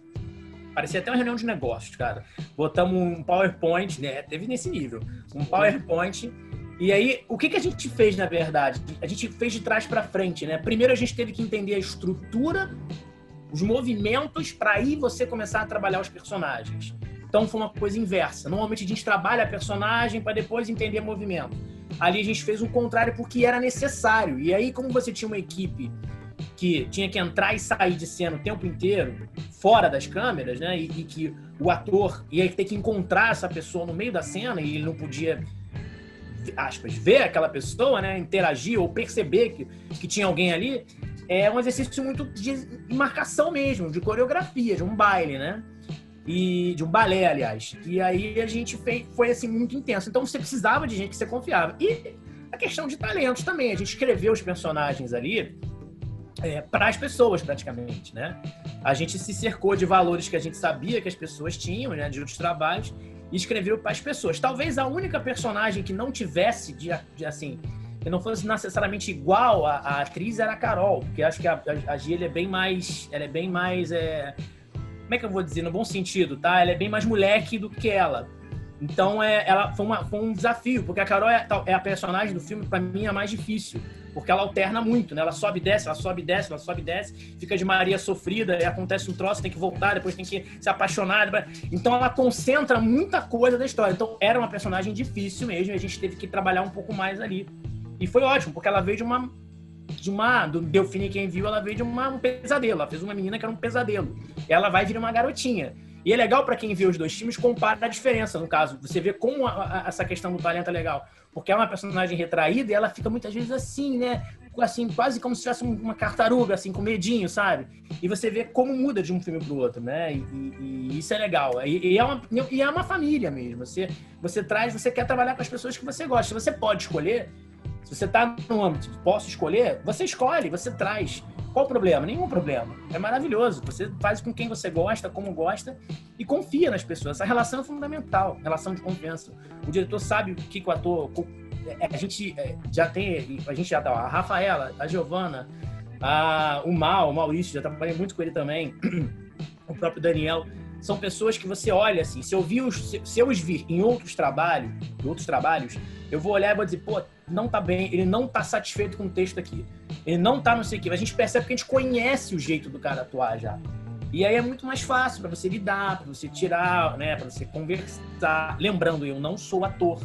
Parecia até uma reunião de negócios, cara. Botamos um PowerPoint, né? Teve nesse nível. Um PowerPoint. E aí, o que, que a gente fez, na verdade? A gente fez de trás para frente, né? Primeiro a gente teve que entender a estrutura, os movimentos, para aí você começar a trabalhar os personagens. Então foi uma coisa inversa. Normalmente a gente trabalha a personagem para depois entender movimento. Ali a gente fez o contrário porque era necessário. E aí, como você tinha uma equipe que tinha que entrar e sair de cena o tempo inteiro, fora das câmeras, né? E, e, que o ator ia ter que encontrar essa pessoa no meio da cena e ele não podia, aspas, ver aquela pessoa, né? Interagir ou perceber que, que tinha alguém ali. É um exercício muito de marcação mesmo, de coreografia, de um baile, né? E de um balé, aliás. E aí a gente fez, foi assim muito intenso. Então você precisava de gente que você confiava. E a questão de talentos também. A gente escreveu os personagens ali é, para as pessoas, praticamente, né? A gente se cercou de valores que a gente sabia que as pessoas tinham, né, de outros trabalhos, e escreveu para as pessoas. Talvez a única personagem que não tivesse, de, de assim, que não fosse necessariamente igual à, à, atriz era a Carol, porque acho que a, a, a Gia é bem mais, ela é bem mais é, como é que eu vou dizer, no bom sentido, tá? Ela é bem mais moleque do que ela. Então, é, ela foi, uma, foi um desafio, porque a Carol é, é a personagem do filme, para mim, a mais difícil. Porque ela alterna muito, né? Ela sobe e desce, ela sobe e desce, ela sobe e desce, fica de Maria sofrida, e acontece um troço, tem que voltar, depois tem que se apaixonar. Então, ela concentra muita coisa da história. Então, era uma personagem difícil mesmo, e a gente teve que trabalhar um pouco mais ali. E foi ótimo, porque ela veio de uma de uma. Do Delfine, quem viu, ela veio de uma, um pesadelo. Ela fez uma menina que era um pesadelo. Ela vai vir uma garotinha. E é legal para quem vê os dois filmes compara a diferença, no caso. Você vê como a, a, essa questão do talento é legal. Porque é uma personagem retraída e ela fica muitas vezes assim, né? Assim, quase como se tivesse uma tartaruga, assim, com medinho, sabe? E você vê como muda de um filme pro outro, né? E, e, e isso é legal. E, e, é uma, e é uma família mesmo. Você, você traz, você quer trabalhar com as pessoas que você gosta. Você pode escolher você está no âmbito de posso escolher, você escolhe, você traz. Qual o problema? Nenhum problema. É maravilhoso. Você faz com quem você gosta, como gosta e confia nas pessoas. Essa relação é fundamental, relação de confiança. O diretor sabe o que, que o ator. É, a gente é, já tem, a gente já tá, a Rafaela, a Giovana, a, o Mal, o Maurício, já trabalhei muito com ele também, o próprio Daniel são pessoas que você olha assim, se eu, vi os, se, eu os vir em outros trabalhos, em outros trabalhos, eu vou olhar e vou dizer, pô, não tá bem, ele não tá satisfeito com o texto aqui. Ele não tá não sei o quê. A gente percebe que a gente conhece o jeito do cara atuar já. E aí é muito mais fácil para você lidar, para você tirar, né, para você conversar. Lembrando, eu não sou ator.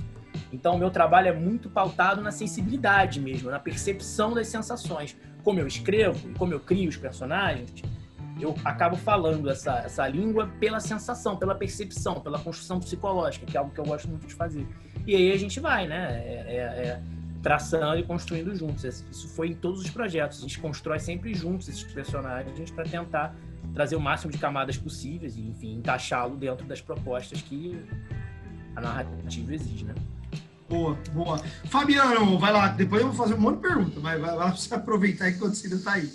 Então, o meu trabalho é muito pautado na sensibilidade mesmo, na percepção das sensações. Como eu escrevo como eu crio os personagens, eu acabo falando essa, essa língua pela sensação, pela percepção, pela construção psicológica, que é algo que eu gosto muito de fazer. E aí a gente vai, né? É, é, é traçando e construindo juntos. Isso foi em todos os projetos. A gente constrói sempre juntos esses personagens para tentar trazer o máximo de camadas possíveis e, enfim, encaixá-lo dentro das propostas que a narrativa exige, né? Boa, boa. Fabiano, vai lá. Depois eu vou fazer um monte de perguntas, mas vai lá pra você aproveitar enquanto você ainda tá aí.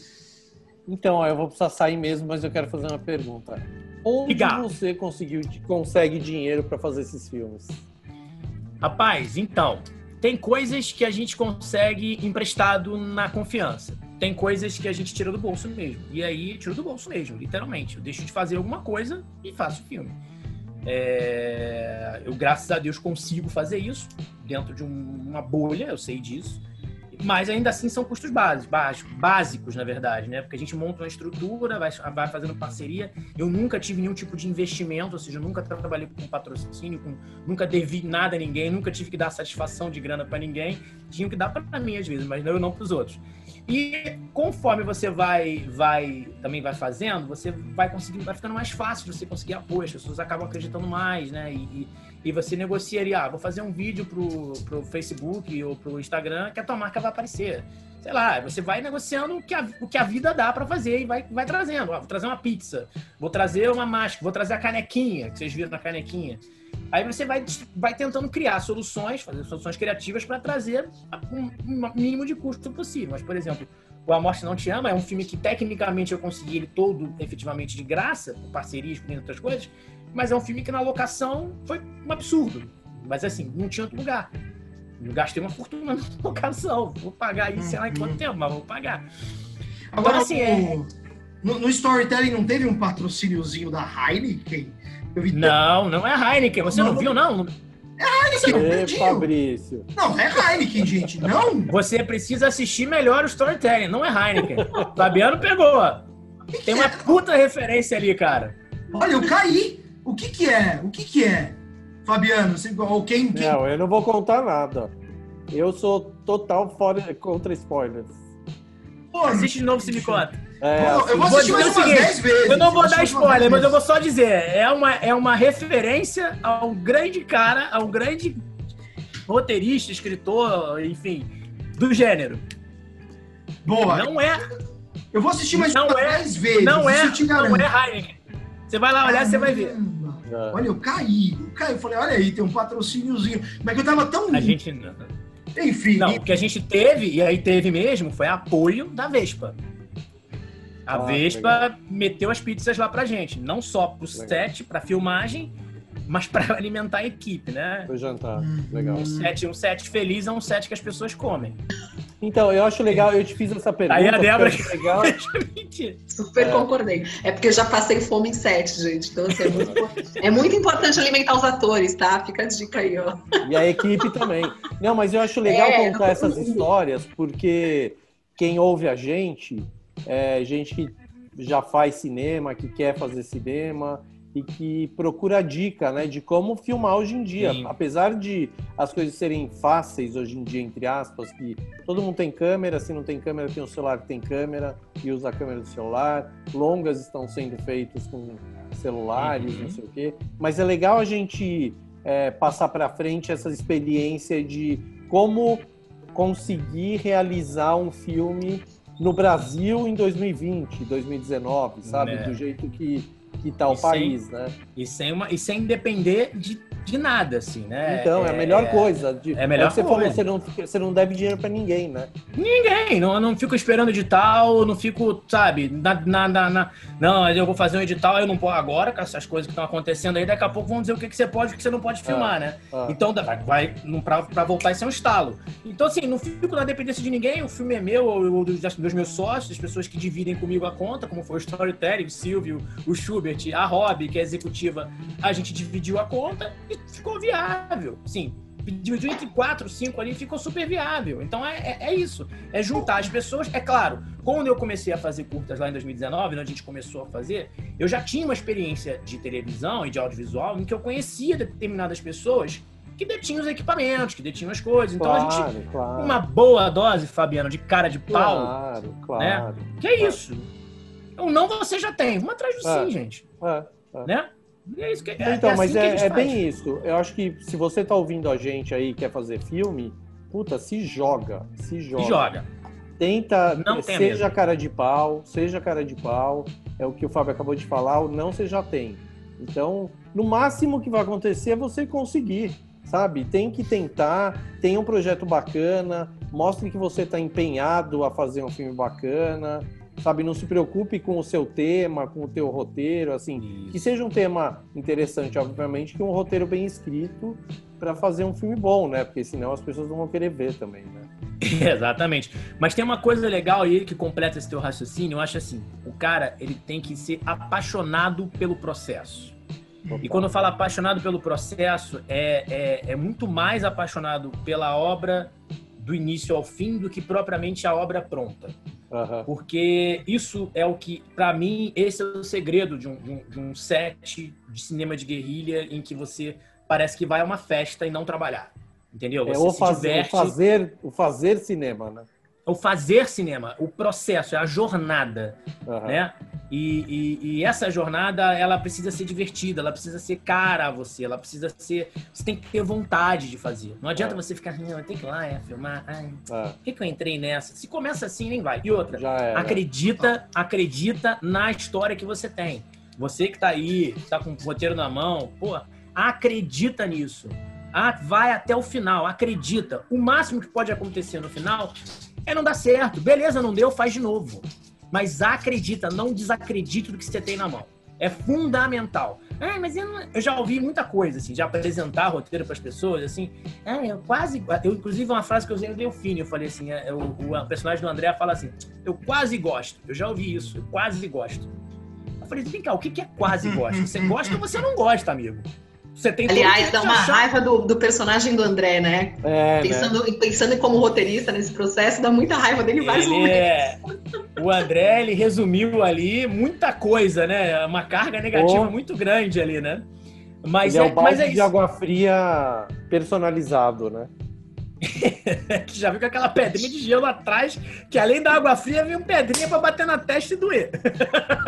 Então, eu vou precisar sair mesmo, mas eu quero fazer uma pergunta. Onde você conseguiu, consegue dinheiro para fazer esses filmes? Rapaz, então, tem coisas que a gente consegue emprestado na confiança. Tem coisas que a gente tira do bolso mesmo. E aí, tiro do bolso mesmo, literalmente. Eu deixo de fazer alguma coisa e faço o filme. É... Eu, graças a Deus, consigo fazer isso dentro de um, uma bolha, eu sei disso mas ainda assim são custos básicos, básicos, na verdade, né? Porque a gente monta uma estrutura, vai, vai fazendo parceria. Eu nunca tive nenhum tipo de investimento, ou seja, eu nunca trabalhei com patrocínio, com, nunca devi nada a ninguém, nunca tive que dar satisfação de grana para ninguém. Tinha que dar para mim às vezes, mas não, eu não para os outros. E conforme você vai, vai também vai fazendo, você vai conseguindo, vai ficando mais fácil de você conseguir apoio, as pessoas acabam acreditando mais, né? E, e você negociaria, ah, vou fazer um vídeo pro, pro Facebook ou pro Instagram que a tua marca vai aparecer. Sei lá, você vai negociando o que a, o que a vida dá para fazer e vai, vai trazendo. Ah, vou trazer uma pizza, vou trazer uma máscara, vou trazer a canequinha, que vocês viram na canequinha. Aí você vai, vai tentando criar soluções, fazer soluções criativas para trazer um mínimo de custo possível. Mas, por exemplo, o A Morte Não Te Ama é um filme que tecnicamente eu consegui ele todo efetivamente de graça, com parcerias, com outras coisas, mas é um filme que na locação foi um absurdo. Mas assim, não tinha outro lugar. Eu gastei uma fortuna na locação. Vou pagar aí, sei lá em quanto uhum. tempo, mas vou pagar. Agora, assim, é... no, no, storytelling não teve um patrocíniozinho da Heineken? Vi... Não, não é a Heineken. Você não, não viu, não? É Heineken, é, Fabrício. Não, é Heineken, gente. Não. Você precisa assistir melhor o storytelling, não é Heineken. Fabiano pegou. Tem uma puta referência ali, cara. Olha, eu caí. O que que é? O que que é? Fabiano, você, ou quem, quem... Não, eu não vou contar nada. Eu sou total fora contra spoilers. Pô, assiste de novo se me conta. É, eu vou assistir mais umas 10 vezes. Eu não vou dar spoiler, mas eu vou só dizer. É uma, é uma referência a um grande cara, a um grande roteirista, escritor, enfim, do gênero. Boa. Não é. Eu vou assistir mais não 10 é, vezes. Não é, não é Heineken. Você vai lá olhar, você vai ver. É. Olha, eu caí, eu caí. Eu falei, olha aí, tem um patrocíniozinho. Mas eu tava tão. A gente. Enfim. Não, o que a gente teve, e aí teve mesmo, foi apoio da Vespa. A ah, Vespa legal. meteu as pizzas lá pra gente. Não só pro legal. set, pra filmagem, mas para alimentar a equipe, né? Foi jantar. Legal. Um set, um set feliz é um set que as pessoas comem. Então, eu acho legal, eu te fiz essa pergunta. Aí a Débora legal. Super é. concordei. É porque eu já passei fome em set, gente. Então, assim, é, muito, é muito importante alimentar os atores, tá? Fica a dica aí, ó. E a equipe também. Não, mas eu acho legal é, contar essas histórias, porque quem ouve a gente é gente que já faz cinema, que quer fazer cinema, e que procura dica, né, de como filmar hoje em dia. Sim. Apesar de as coisas serem fáceis hoje em dia, entre aspas, que todo mundo tem câmera, se não tem câmera, tem um celular que tem câmera e usa a câmera do celular. Longas estão sendo feitas com celulares, uhum. não sei o quê. Mas é legal a gente é, passar para frente essa experiência de como conseguir realizar um filme no Brasil em 2020, 2019, sabe? Né. Do jeito que que tá o país, né? E sem, uma, e sem depender de, de nada, assim, né? Então, é, a melhor é, coisa. De, é a melhor é você coisa. Falou, você, não, você não deve dinheiro pra ninguém, né? Ninguém. Não, não fico esperando edital, não fico, sabe, na, na, na, na não, eu vou fazer um edital, eu não posso agora, com essas coisas que estão acontecendo aí, daqui a pouco vão dizer o que, que você pode e o que você não pode ah, filmar, né? Ah. Então, vai, pra voltar isso é um estalo. Então, assim, não fico na dependência de ninguém, o filme é meu, ou dos, dos meus sócios, das pessoas que dividem comigo a conta, como foi o Storytelling, o Silvio, o Schubert, a Rob, que é executiva, a gente dividiu a conta e ficou viável. Sim, dividiu entre quatro, cinco ali ficou super viável. Então é, é, é, isso. É juntar as pessoas. É claro, quando eu comecei a fazer curtas lá em 2019, né, a gente começou a fazer, eu já tinha uma experiência de televisão e de audiovisual em que eu conhecia determinadas pessoas que detinham os equipamentos, que detinham as coisas. Então claro, a gente. Claro. Uma boa dose, Fabiano, de cara de pau. Claro, claro. Né? Que é isso. Então, não você já tem. Vamos atrás do É. sim, gente. É, é. Né? E é isso que, é, Então, é mas assim a é, é bem isso. Eu acho que se você tá ouvindo a gente aí e quer fazer filme, puta, se joga. Se joga. E joga. Tenta, Não seja cara de pau, seja cara de pau. É o que o Fábio acabou de falar, o não você já tem. Então, no máximo que vai acontecer é você conseguir, sabe? Tem que tentar, tem um projeto bacana, mostre que você está empenhado a fazer um filme bacana, sabe? Não se preocupe com o seu tema, com o teu roteiro, assim, que seja um tema interessante, obviamente, que um roteiro bem escrito para fazer um filme bom, né? Porque senão as pessoas não vão querer ver também, né? Exatamente. Mas tem uma coisa legal aí que completa esse teu raciocínio. Eu acho assim: o cara ele tem que ser apaixonado pelo processo. E quando eu falo apaixonado pelo processo, é, é, é muito mais apaixonado pela obra do início ao fim do que propriamente a obra pronta. Aham. Porque isso é o que, pra mim, esse é o segredo de um, de um- de um set de cinema de guerrilha em que você parece que vai a uma festa e não trabalhar. Entendeu? É Você o se fazer, o diverte. fazer, o fazer cinema, né? O fazer cinema, o processo, é a jornada, Aham. né? E, e- e essa jornada, ela precisa ser divertida, ela precisa ser cara a você, ela precisa ser... Você tem que ter vontade de fazer. Não adianta É. você ficar, não, eu tenho que ir lá, é, filmar, ai, É, por que, que eu entrei nessa? Se começa assim, nem vai. E outra, é. acredita, acredita na história que você tem. Você que tá aí, tá com o roteiro na mão, pô, acredita nisso. Ah, vai até o final, acredita. O máximo que pode acontecer no final é não dar certo. Beleza, não deu, faz de novo. Mas acredita, não desacredite do que você tem na mão. É fundamental. Ah, mas eu, não- eu já ouvi muita coisa, assim, de apresentar roteiro para as pessoas, assim. Ah, eu quase. Eu, inclusive, uma frase que eu usei no Delfine, eu falei assim: é, o, personagem do André fala assim: eu quase gosto. Eu já ouvi isso, eu quase gosto. Eu falei, vem cá, o que é quase gosto? Você gosta ou você não gosta, amigo? Você tem Aliás, dá uma achar- raiva do, do personagem do André, né? É, né? Pensando, pensando em como roteirista nesse processo, dá muita raiva dele em vários Ele momentos. é... O André, ele resumiu ali muita coisa, né? Uma carga negativa Oh. muito grande ali, né? Mas Ele é, é, o balde mas é de água fria personalizado, né? Que já viu com aquela pedrinha de gelo atrás, que além da água fria, vem uma pedrinha pra bater na testa e doer.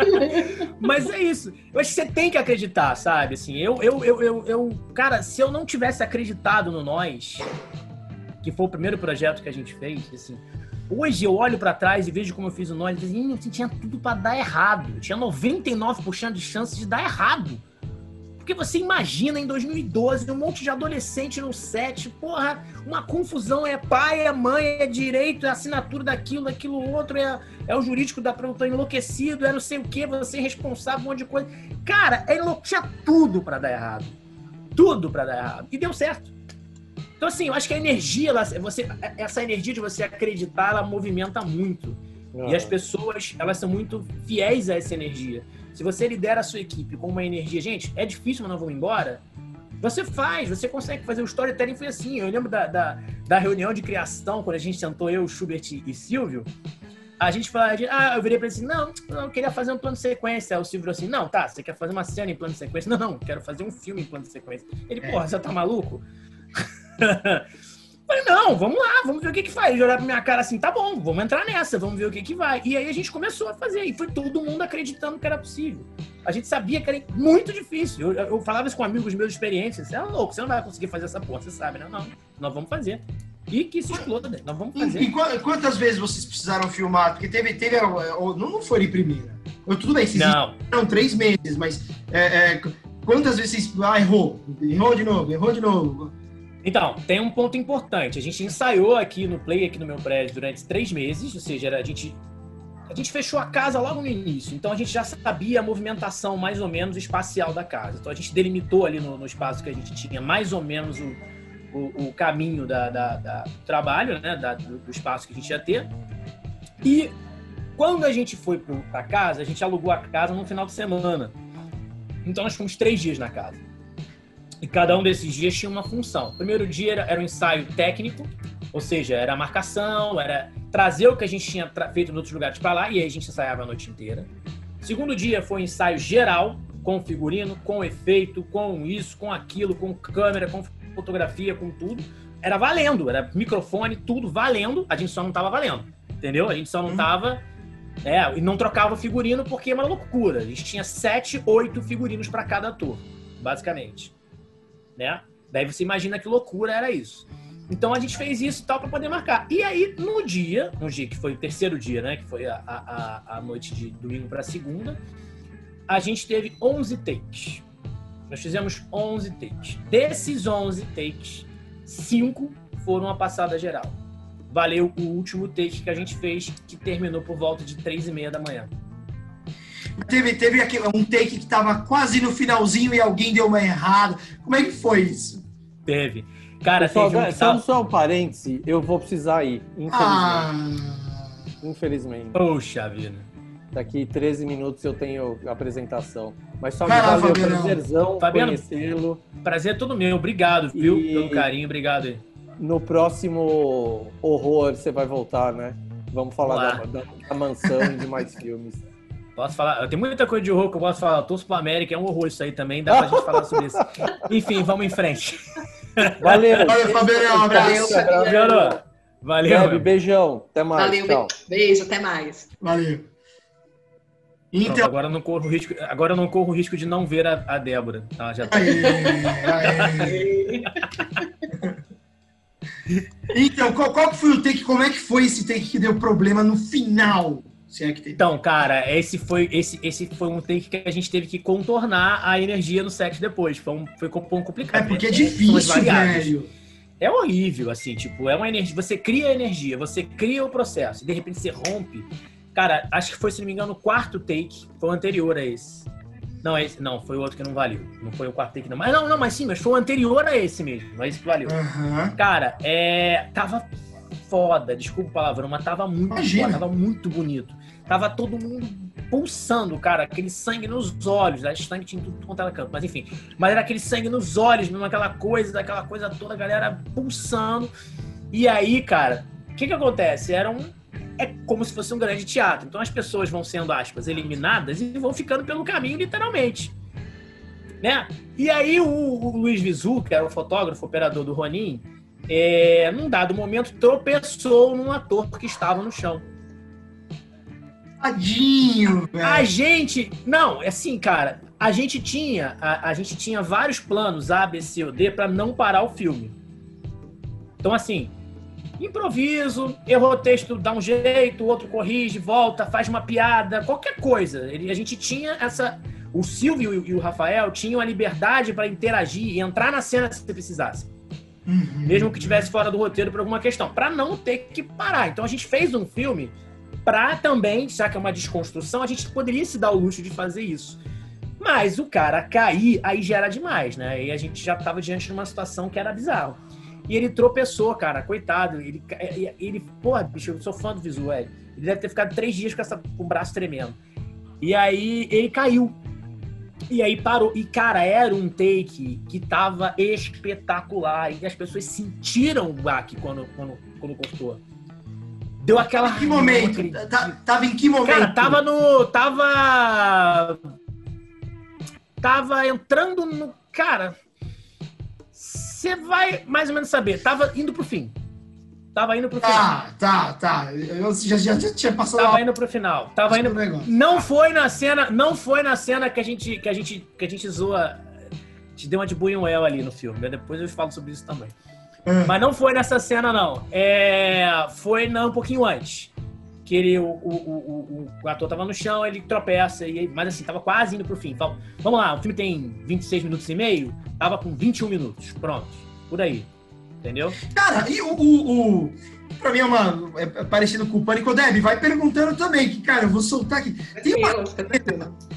Mas é isso. Eu acho que você tem que acreditar, sabe? Assim, eu, eu, eu, eu, eu- Cara, se eu não tivesse acreditado no Nós, que foi o primeiro projeto que a gente fez, assim. Hoje eu olho pra trás e vejo como eu fiz o Nós e digo, "Ih, assim, tinha tudo pra dar errado. Tinha 99% de chance de dar errado. Porque você imagina em 2012 um monte de adolescente no set, porra, uma confusão, é pai, é mãe, é direito, é assinatura daquilo, daquilo outro, é, é o jurídico da produtora enlouquecido, é não sei o que, você é responsável, um monte de coisa. Cara, é enlou- tinha tudo pra dar errado. Tudo pra dar errado. E deu certo. Então, assim, eu acho que a energia, ela, você, essa energia de você acreditar, ela movimenta muito. E as pessoas, elas são muito fiéis a essa energia. Se você lidera a sua equipe com uma energia, gente, é difícil, mas não vamos embora. Você faz, você consegue fazer. O storytelling foi assim. Eu lembro da, da, da reunião de criação, quando a gente sentou eu, Schubert e Silvio. A gente falou, ah, eu virei pra ele assim, não, não, eu queria fazer um plano de sequência. Aí O Silvio falou assim, não, tá, você quer fazer uma cena em plano de sequência? Não, não, quero fazer um filme em plano de sequência. Ele, porra, você tá maluco? Falei, não, vamos lá, vamos ver o que que faz. Ele olhar pra minha cara assim, tá bom, vamos entrar nessa, vamos ver o que que vai. E aí a gente começou a fazer, e foi todo mundo acreditando que era possível. A gente sabia que era muito difícil. Eu, eu falava isso com amigos meus experientes, você é louco, você não vai conseguir fazer essa porra, você sabe, né? Não, nós vamos fazer. E que se exploda, nós vamos E, fazer. e qua- quantas vezes vocês precisaram filmar? Porque teve. teve ó, ó, não, não foi primeira. Eu, tudo bem, vocês Não, três meses, mas é, é, quantas vezes vocês. Ah, errou. Errou de novo, errou de novo. Então, tem um ponto importante. A gente ensaiou aqui no Play, aqui no meu prédio, durante três meses, ou seja, a gente, a gente fechou a casa logo no início, então a gente já sabia a movimentação mais ou menos espacial da casa. Então a gente delimitou ali no, no espaço que a gente tinha mais ou menos o, o, o caminho da, da- da- do trabalho, né, da- do, do espaço que a gente ia ter. E quando a gente foi para casa, a gente alugou a casa no final de semana. Então nós fomos três dias na casa. E cada um desses dias tinha uma função. O primeiro dia era, era um ensaio técnico, ou seja, era a marcação, era trazer o que a gente tinha feito em outros lugares para lá, e aí a gente ensaiava a noite inteira. Segundo dia foi um ensaio geral, com figurino, com efeito, com isso, com aquilo, com câmera, com fotografia, com tudo. Era valendo, era microfone, tudo valendo, a gente só não tava valendo, entendeu? A gente só não tava É, e não trocava figurino porque é uma loucura. A gente tinha sete, oito figurinos para cada ator, basicamente. Né? Daí você imagina que loucura era isso. Então a gente fez isso e tal para poder marcar. E aí, no dia, no dia que foi o terceiro dia, né? Que foi a, a, a noite de domingo para segunda, a gente teve 11 takes. Nós fizemos 11 takes. Desses 11 takes, 5 foram a passada geral. Valeu o último take que a gente fez, que terminou por volta de 3 e meia da manhã. Teve, teve aqui um take que tava quase no finalzinho e alguém deu uma errada. Como é que foi isso? Teve. Cara, Pessoal, teve um né, que só, tava... só um parêntese, eu vou precisar ir, infelizmente. Ah, Infelizmente. Poxa vida. Daqui 13 minutos eu tenho a apresentação. Mas só me Vai lá, valeu Fabiano. prazerzão Fabiano. conhecê-lo. Prazer é todo meu. Obrigado, viu? E- Pelo carinho, obrigado aí. No próximo horror você vai voltar, né? Vamos falar Vamos da, da- da mansão e de mais filmes. Posso falar? Tem muita coisa de horror que eu posso falar. Eu torço pro América, é um horror isso aí também. Dá pra gente falar sobre isso. Enfim, vamos em frente. Valeu! Valeu, Fabiano, um abraço. Valeu, Fabiano, valeu. Gabi, beijão. Até mais. Valeu, tchau. beijo, até mais. valeu. Pronto, Então, agora eu não corro risco, agora eu não corro risco de não ver a, a Débora. Tá, já tá. Aê, aê. Então, qual, qual que foi o take? Como é que foi esse take que deu problema no final? Se é que. Então, cara, esse foi, esse, esse foi um take que a gente teve que contornar a energia no set depois. Foi um, foi um pouco complicado. É porque é difícil, velho. É horrível, assim, tipo, é uma energia. Você cria a energia, você cria o processo, e de repente você rompe. Cara, acho que foi, se não me engano, o quarto take, foi o anterior a esse. Não, esse, não, foi o outro que não valeu. Não foi o quarto take, não. Mas não, não, mas sim, mas foi o anterior a esse mesmo. É esse que valeu. Aham. Cara, é. Tava foda, desculpa o palavrão, mas tava muito Imagina. foda, tava muito bonito. Tava todo mundo pulsando, cara, aquele sangue nos olhos, né? sangue tinha tudo quanto era canto, mas enfim. Mas era aquele sangue nos olhos, mesmo aquela coisa, daquela coisa toda, a galera pulsando. E aí, cara, o que que acontece? Era um. É como se fosse um grande teatro. Então as pessoas vão sendo, aspas, eliminadas e vão ficando pelo caminho, literalmente. Né? E aí o, o Luiz Vizu, que era o fotógrafo, operador do Ronin, é, num dado momento tropeçou num ator que estava no chão. Tadinho, A velho. gente, não, é assim, cara, a gente tinha, a, a gente tinha vários planos A, B, C ou D para não parar o filme. Então assim, improviso, errou o texto, dá um jeito, o outro corrige, volta, faz uma piada, qualquer coisa. Ele, a gente tinha essa, o Silvio e o- e o Rafael tinham a liberdade para interagir e entrar na cena se precisasse. Uhum. mesmo que tivesse fora do roteiro por alguma questão, para não ter que parar. Então a gente fez um filme para também, já que é uma desconstrução, a gente poderia se dar o luxo de fazer isso. Mas o cara cair, aí já era demais, né? E a gente já tava diante de uma situação que era bizarro. E ele tropeçou, cara, coitado. Ele, ele, porra, bicho, eu sou fã do visual. Ele deve ter ficado três dias com, essa, com o braço tremendo. E aí ele caiu. E aí parou. E, cara, era um take que tava espetacular. E as pessoas sentiram o baque quando, quando, quando cortou. Deu aquela. Em que momento? Tá- Tava em que momento? Cara, tava no. Tava. Tava entrando no. Cara. Você vai mais ou menos saber. Tava indo pro fim. Tava indo pro final. Tá, tá, tá. Eu já, já, já tinha passado Tava a- indo pro final. Tava indo. Não foi na cena. Não foi na cena que a gente. Que a gente, que a gente zoa. Te deu uma de Buñuel ali no filme. Depois eu falo sobre isso também. Ah. Mas não foi nessa cena, não. É, foi não, um pouquinho antes. Que ele, o, o, o, o- ator tava no chão, ele tropeça, e, mas assim, tava quase indo pro fim. Fala, Vamos lá, o filme tem 26 minutos e meio, tava com 21 minutos. Pronto. Por aí. Entendeu? Cara, e o- Pra mim é uma. É parecido com o Pânico. Deb, vai perguntando também, que, cara, eu vou soltar aqui. Tem uma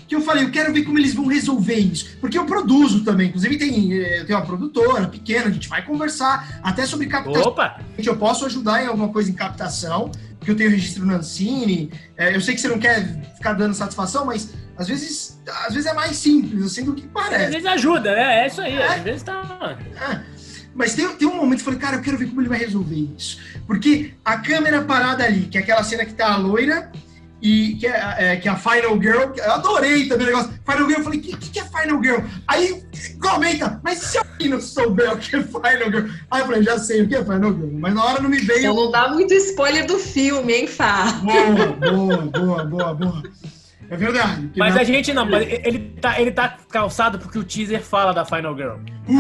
que eu falei, eu quero ver como eles vão resolver isso. Porque eu produzo também. Inclusive, tem, eh, eu tenho uma produtora pequena, a gente vai conversar até sobre captação. Opa! Eu posso ajudar em alguma coisa em captação, porque eu tenho registro no Ancine. É, eu sei que você não quer ficar dando satisfação, mas às vezes, às vezes é mais simples, assim, do que Às parece. vezes ajuda, né? É isso aí. É. Às vezes tá. Mas tem, tem um momento que eu falei, cara, eu quero ver como ele vai resolver isso. Porque a câmera parada ali, que é aquela cena que tá a loira e que é, é, que é a Final Girl. Eu adorei também o negócio. Final Girl, eu falei, o que, que, é Final Girl? Aí comenta, mas se alguém não souber o que é Final Girl? Aí eu falei, já sei o que é Final Girl, mas na hora não me veio. Então não dá muito spoiler do filme, hein, Fá? Boa, boa, boa, boa, boa. É verdade. que Mas na- a gente não, mas ele tá, ele tá calçado porque o teaser fala da Final Girl.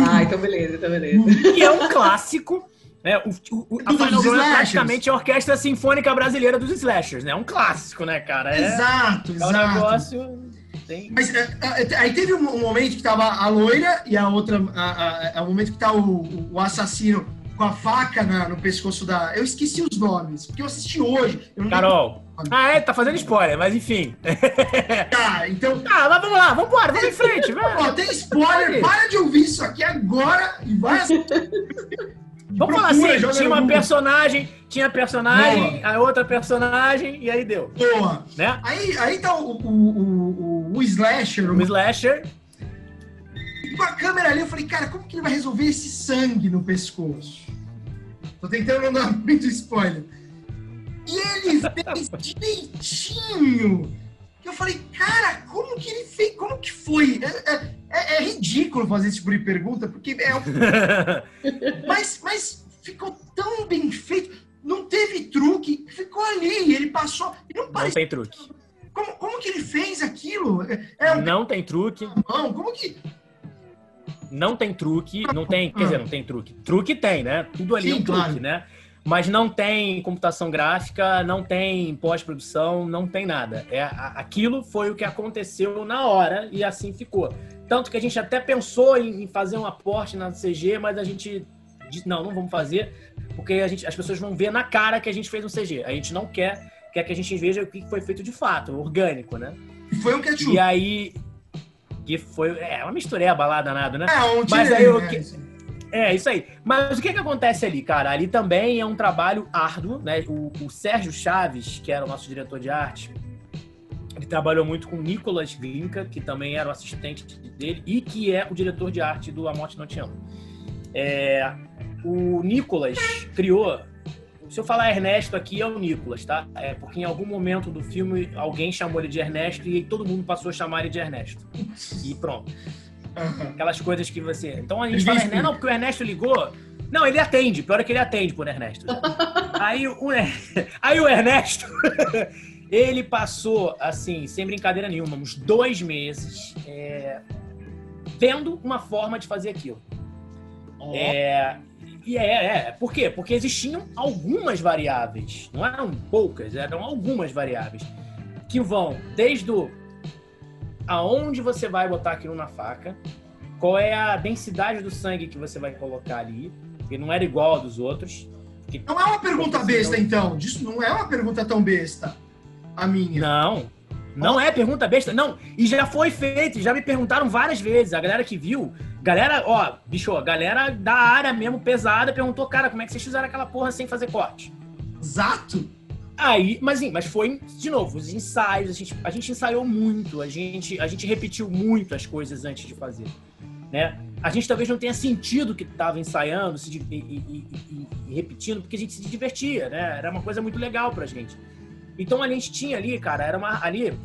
Ah, então beleza, então beleza. E é um clássico. Né? O, o- o- a Final Girl é praticamente a orquestra sinfônica brasileira dos slashers, né? É um clássico, né, cara? É, Exato, é um exato. negócio. Tem... Mas é, é, aí teve um, um momento que tava a loira e a outra. A, a- é o momento que tá o, o assassino com a faca na- no pescoço da. Eu esqueci os nomes, porque eu assisti hoje. Eu Carol. Ah, é, tá fazendo spoiler, mas enfim. Tá, então. Ah, mas vamos lá, vamos embora, vamos em frente, Ó, tem spoiler, para de ouvir isso aqui agora e vai. Vamos falar Procura, assim, joga tinha uma personagem, tinha personagem, a outra personagem, e aí deu, Boa. né? Aí, aí tá o, o, o, o, o slasher, O slasher, com a câmera ali, eu falei, cara, como que ele vai resolver esse sangue no pescoço? Tô tentando não dar muito spoiler. E ele fez direitinho. Eu falei, cara, como que ele fez? Como que foi? É, é- é- é ridículo fazer esse tipo de pergunta, porque é um mas, mas ficou tão bem feito. Não teve truque, ficou ali. Ele passou. Ele não não parecia. tem truque. Como, como que ele fez aquilo? É, é um Não tem truque, mão? Como que. Não tem truque, não tem, quer dizer, não tem truque. Truque tem, né? Tudo ali é Sim, um truque, claro. né? Mas não tem computação gráfica, não tem pós-produção, não tem nada. É, aquilo foi o que aconteceu na hora e assim ficou. Tanto que a gente até pensou em, fazer um aporte na CG, mas a gente disse, não, não vamos fazer, porque a gente, as pessoas vão ver na cara que a gente fez um CG. A gente não quer, quer que a gente veja o que foi feito de fato, orgânico, né? Foi um ketchup. E aí. Que foi. É uma mistureba lá danado, né? É, um Mas aí eu né? que- É, isso aí. Mas o que que acontece ali, cara? Ali também é um trabalho árduo, né? O, o Sérgio Chaves, que era o nosso diretor de arte, ele trabalhou muito com o Nicolas Glinka, que também era o assistente dele e que é o diretor de arte do A Morte Não Te Ama. É, o Nicolas criou. Se eu falar Ernesto aqui, é o Nicolas, tá? É porque em algum momento do filme alguém chamou ele de Ernesto e todo mundo passou a chamar ele de Ernesto. E pronto. Aquelas coisas que você. Então a gente fala, Ernesto, não, porque o Ernesto ligou. Não, ele atende. Pior é que ele atende por Ernesto. aí, o, aí o Ernesto, ele passou, assim, sem brincadeira nenhuma, uns dois meses é, vendo uma forma de fazer aquilo. É, e é, é, por quê? Porque existiam algumas variáveis, não eram poucas, eram algumas variáveis que vão desde o aonde você vai botar aquilo na faca, qual é a densidade do sangue que você vai colocar ali, que não era igual a dos outros. Não é uma pergunta besta, então. Disso não é uma pergunta tão besta. A minha. Não, não é pergunta besta, não. E já foi feito, já me perguntaram várias vezes. A galera que viu, galera, ó, bicho, a galera da área mesmo pesada perguntou, cara, como é que vocês fizeram aquela porra sem fazer corte? Exato. Aí, mas, sim, mas foi, de novo, os ensaios, a gente, a gente ensaiou muito, a gente, a gente repetiu muito as coisas antes de fazer, né? A gente talvez não tenha sentido que estava ensaiando se, e, e- e- e repetindo, porque a gente se divertia, né? Era uma coisa muito legal pra gente. Então a gente tinha ali, cara, era uma. Ali.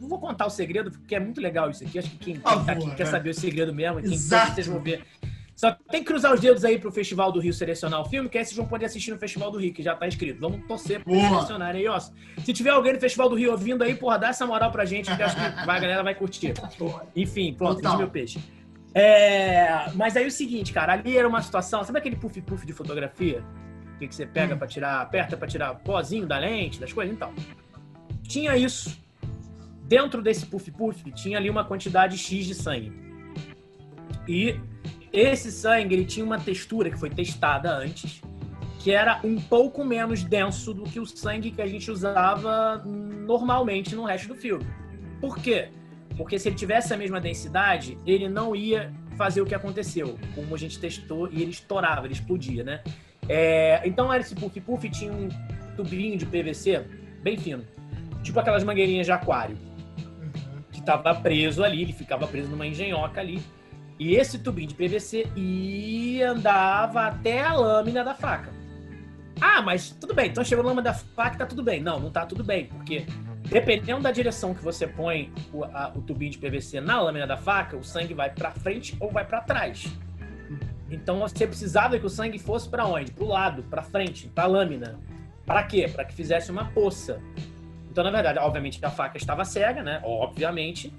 Não vou contar o segredo, porque é muito legal isso aqui. Acho que quem, tá aqui quer né? saber o segredo mesmo, quem Exato. vocês vão ver. Só tem que cruzar os dedos aí pro Festival do Rio selecionar o filme, que aí vocês vão poder assistir no Festival do Rio, que já tá inscrito. Vamos torcer pra selecionarem aí, ó. Se tiver alguém no Festival do Rio ouvindo aí, porra, dá essa moral pra gente, que acho que vai- a galera vai curtir. Enfim, pronto, Total. vendi meu peixe. É, mas aí o seguinte, cara, ali era uma situação. Sabe aquele puff-puff de fotografia? Que, que você pega pra tirar, aperta pra tirar pozinho da lente, das coisas? Então. Tinha isso. Dentro desse puff-puff tinha ali uma quantidade X de sangue. E esse sangue ele tinha uma textura que foi testada antes, que era um pouco menos denso do que o sangue que a gente usava normalmente no resto do filme. Por quê? Porque se ele tivesse a mesma densidade, ele não ia fazer o que aconteceu, como a gente testou, e ele estourava, ele explodia, né? É, então esse Puff Puff tinha um tubinho de PVC bem fino, tipo aquelas mangueirinhas de aquário, que estava preso ali, ele ficava preso numa engenhoca ali. E esse tubinho de PVC ia andava até a lâmina da faca. Ah, mas tudo bem, então chegou na lâmina da faca, tá tudo bem. Não, não tá tudo bem, porque dependendo da direção que você põe o, a, o tubinho de PVC na lâmina da faca, o sangue vai para frente ou vai para trás. Então você precisava que o sangue fosse para onde? Para o lado, para frente, para a lâmina. Para quê? Para que fizesse uma poça. Então, na verdade, obviamente a faca estava cega, né? Obviamente.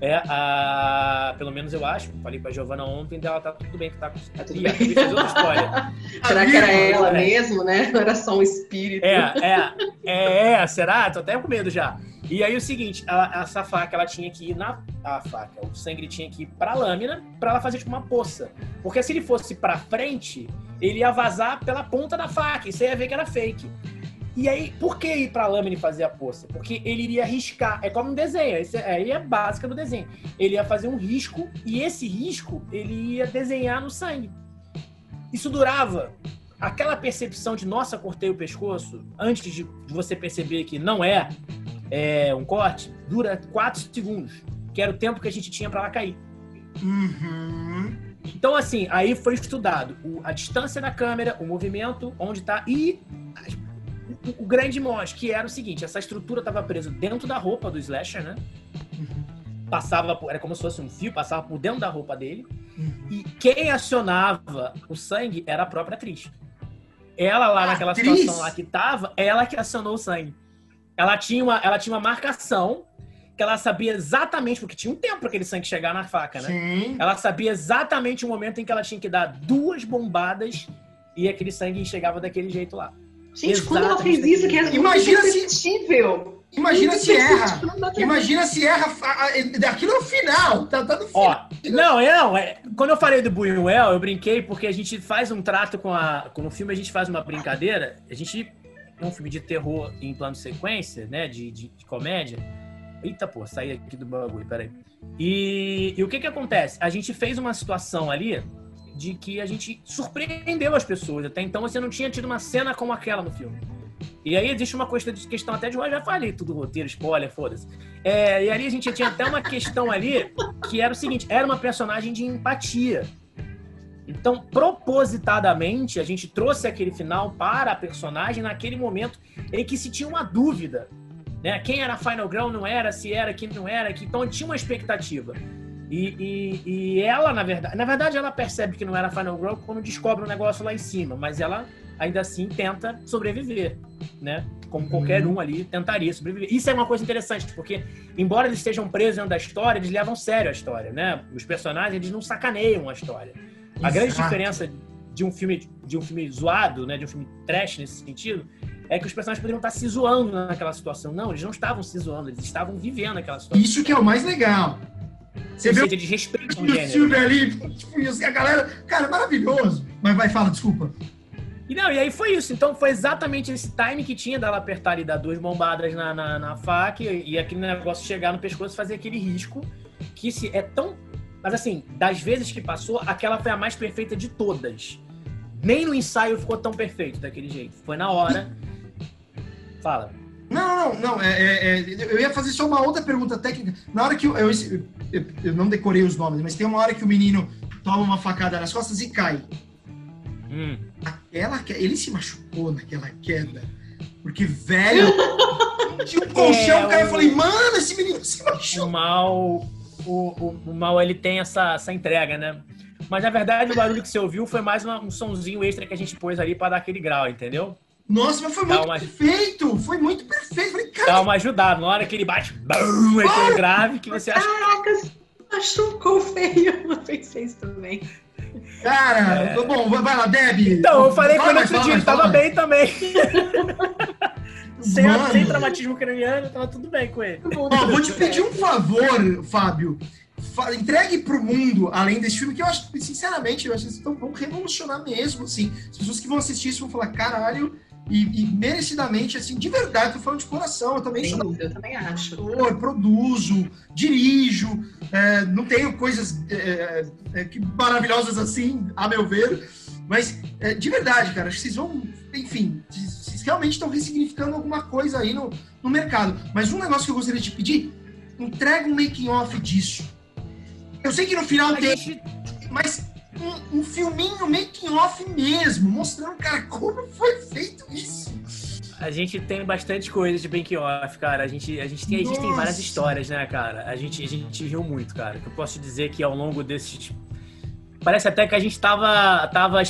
É, a, pelo menos eu acho. Falei pra Giovana ontem, então ela tá tudo bem que tá com. Tá tudo bem. Será que era ela mesmo, né? Não era só um espírito. É, é, é, é, será? Tô até com medo já. E aí o seguinte, a- essa faca ela tinha que ir na a faca, o sangue tinha que ir pra lâmina pra ela fazer tipo uma poça. Porque se ele fosse pra frente, ele ia vazar pela ponta da faca, e você ia ver que era fake. E aí, por que ir pra lâmina e fazer a poça? Porque ele iria riscar, é como um desenho, esse- aí é básica do desenho. Ele ia fazer um risco e esse risco ele ia desenhar no sangue. Isso durava aquela percepção de nossa, cortei o pescoço, antes de você perceber que não é, é, um corte, dura 4 segundos, que era o tempo que a gente tinha para ela cair. Uhum. Então, assim, aí foi estudado a distância da câmera, o movimento, onde tá, e o, o grande mote, que era o seguinte, essa estrutura estava presa dentro da roupa do slasher, né? Passava, por- era como se fosse um fio, passava por dentro da roupa dele. E quem acionava o sangue era a própria atriz. Ela lá naquela Atriz? situação lá que tava, ela que acionou o sangue. Ela tinha uma, ela tinha uma marcação que ela sabia exatamente, porque tinha um tempo para aquele sangue chegar na faca, né? Sim. Ela sabia exatamente o momento em que ela tinha que dar duas bombadas e aquele sangue chegava daquele jeito lá. Gente, quando ela fez isso, que era Imagina muito se- perceptível. Imagina se erra. Imagina se erra. Aquilo é o final. Tá, tá no final. Ó, não, é, não, é, quando eu falei do Buñuel, eu brinquei porque a gente faz um trato com a, com no filme a gente faz uma brincadeira, a gente é um filme de terror em plano de sequência, né, de, de, de comédia. Eita, pô, saí aqui do bagulho, peraí. E, e o que que acontece? A gente fez uma situação ali de que a gente surpreendeu as pessoas. Até então você não tinha tido uma cena como aquela no filme. E aí existe uma questão, questão até de eu já falei tudo roteiro, spoiler, foda-se. É, e ali a gente tinha até uma questão ali que era o seguinte: era uma personagem de empatia. Então, propositadamente, a gente trouxe aquele final para a personagem naquele momento em que se tinha uma dúvida. Né? Quem era Final Girl não era, se era, quem não era. Que, então tinha uma expectativa. E, e- e ela, na verdade, na verdade, ela percebe que não era Final Girl quando descobre um negócio lá em cima, mas ela ainda assim tenta sobreviver, né? Como qualquer um ali tentaria sobreviver. Isso é uma coisa interessante, porque embora eles estejam presos dentro da história, eles levam sério a história, né? Os personagens eles não sacaneiam a história. A grande diferença de um filme de um filme zoado, né, de um filme trash nesse sentido, é que os personagens poderiam estar se zoando naquela situação. Não, eles não estavam se zoando, eles estavam vivendo aquela situação. Isso que é o mais legal. Você seja, de respeito o gênero. filme ali, tipo, e a galera. Cara, maravilhoso. Mas vai, fala, desculpa. E não, e aí foi isso. Então foi exatamente esse time que tinha dela apertar e dar duas bombadas na, na, na faca e, e aquele negócio chegar no pescoço e fazer aquele risco que se é tão. Mas assim, das vezes que passou, aquela foi a mais perfeita de todas. Nem no ensaio ficou tão perfeito daquele jeito. Foi na hora. Fala. Não, não, não. é- é- é, eu ia fazer só uma outra pergunta técnica. Na hora que eu, eu, eu- eu não decorei os nomes, mas tem uma hora que o menino toma uma facada nas costas e cai. Hum. Aquela, que- ele se machucou naquela queda. Porque, velho, tinha um colchão, É, cara. Eu o- falei, mano, esse menino se o machucou. mal, o, o, o mal ele tem essa, essa entrega, né? Mas na verdade o barulho que você ouviu foi mais uma- um sonzinho extra que a gente pôs ali pra dar aquele grau, entendeu? Nossa, mas foi Dá muito uma- perfeito. Foi muito perfeito. Falei, cara, Dá uma ajudada. Na hora que ele bate, bum, aquele grave que você acha. Caraca, machucou feio. Eu pensei isso também. cara. Bom, vai lá, Deb. Então, eu falei com Fala ele mais, outro fala dia, ele mais, tava fala bem também. sem, Mano. sem traumatismo craniano, tava tudo bem com ele. Ó, vou te pedir um favor, Fábio. Entregue pro mundo, além desse filme, que eu acho, sinceramente, eu acho que eles tão- vão revolucionar mesmo, assim. As pessoas que vão assistir isso vão falar, caralho, e, e merecidamente, assim, de verdade, tô falando de coração, eu também Sem sou eu também acho. ator, produzo, dirijo, é, não tenho coisas é, é, que maravilhosas assim, a meu ver, mas é, de verdade, cara, acho que vocês vão, enfim, vocês realmente estão ressignificando alguma coisa aí no, no mercado. Mas um negócio que eu gostaria de te pedir, entrega um making off disso. Eu sei que no final A tem, gente, mas um, um filminho making off mesmo, mostrando, cara, como foi feito isso. a gente tem bastante coisa de Bank Off, cara. A gente, a gente, tem, a gente tem várias histórias, né, cara? A gente, a gente riu muito, cara. Eu posso dizer que ao longo desses. Parece até que a gente tava, tava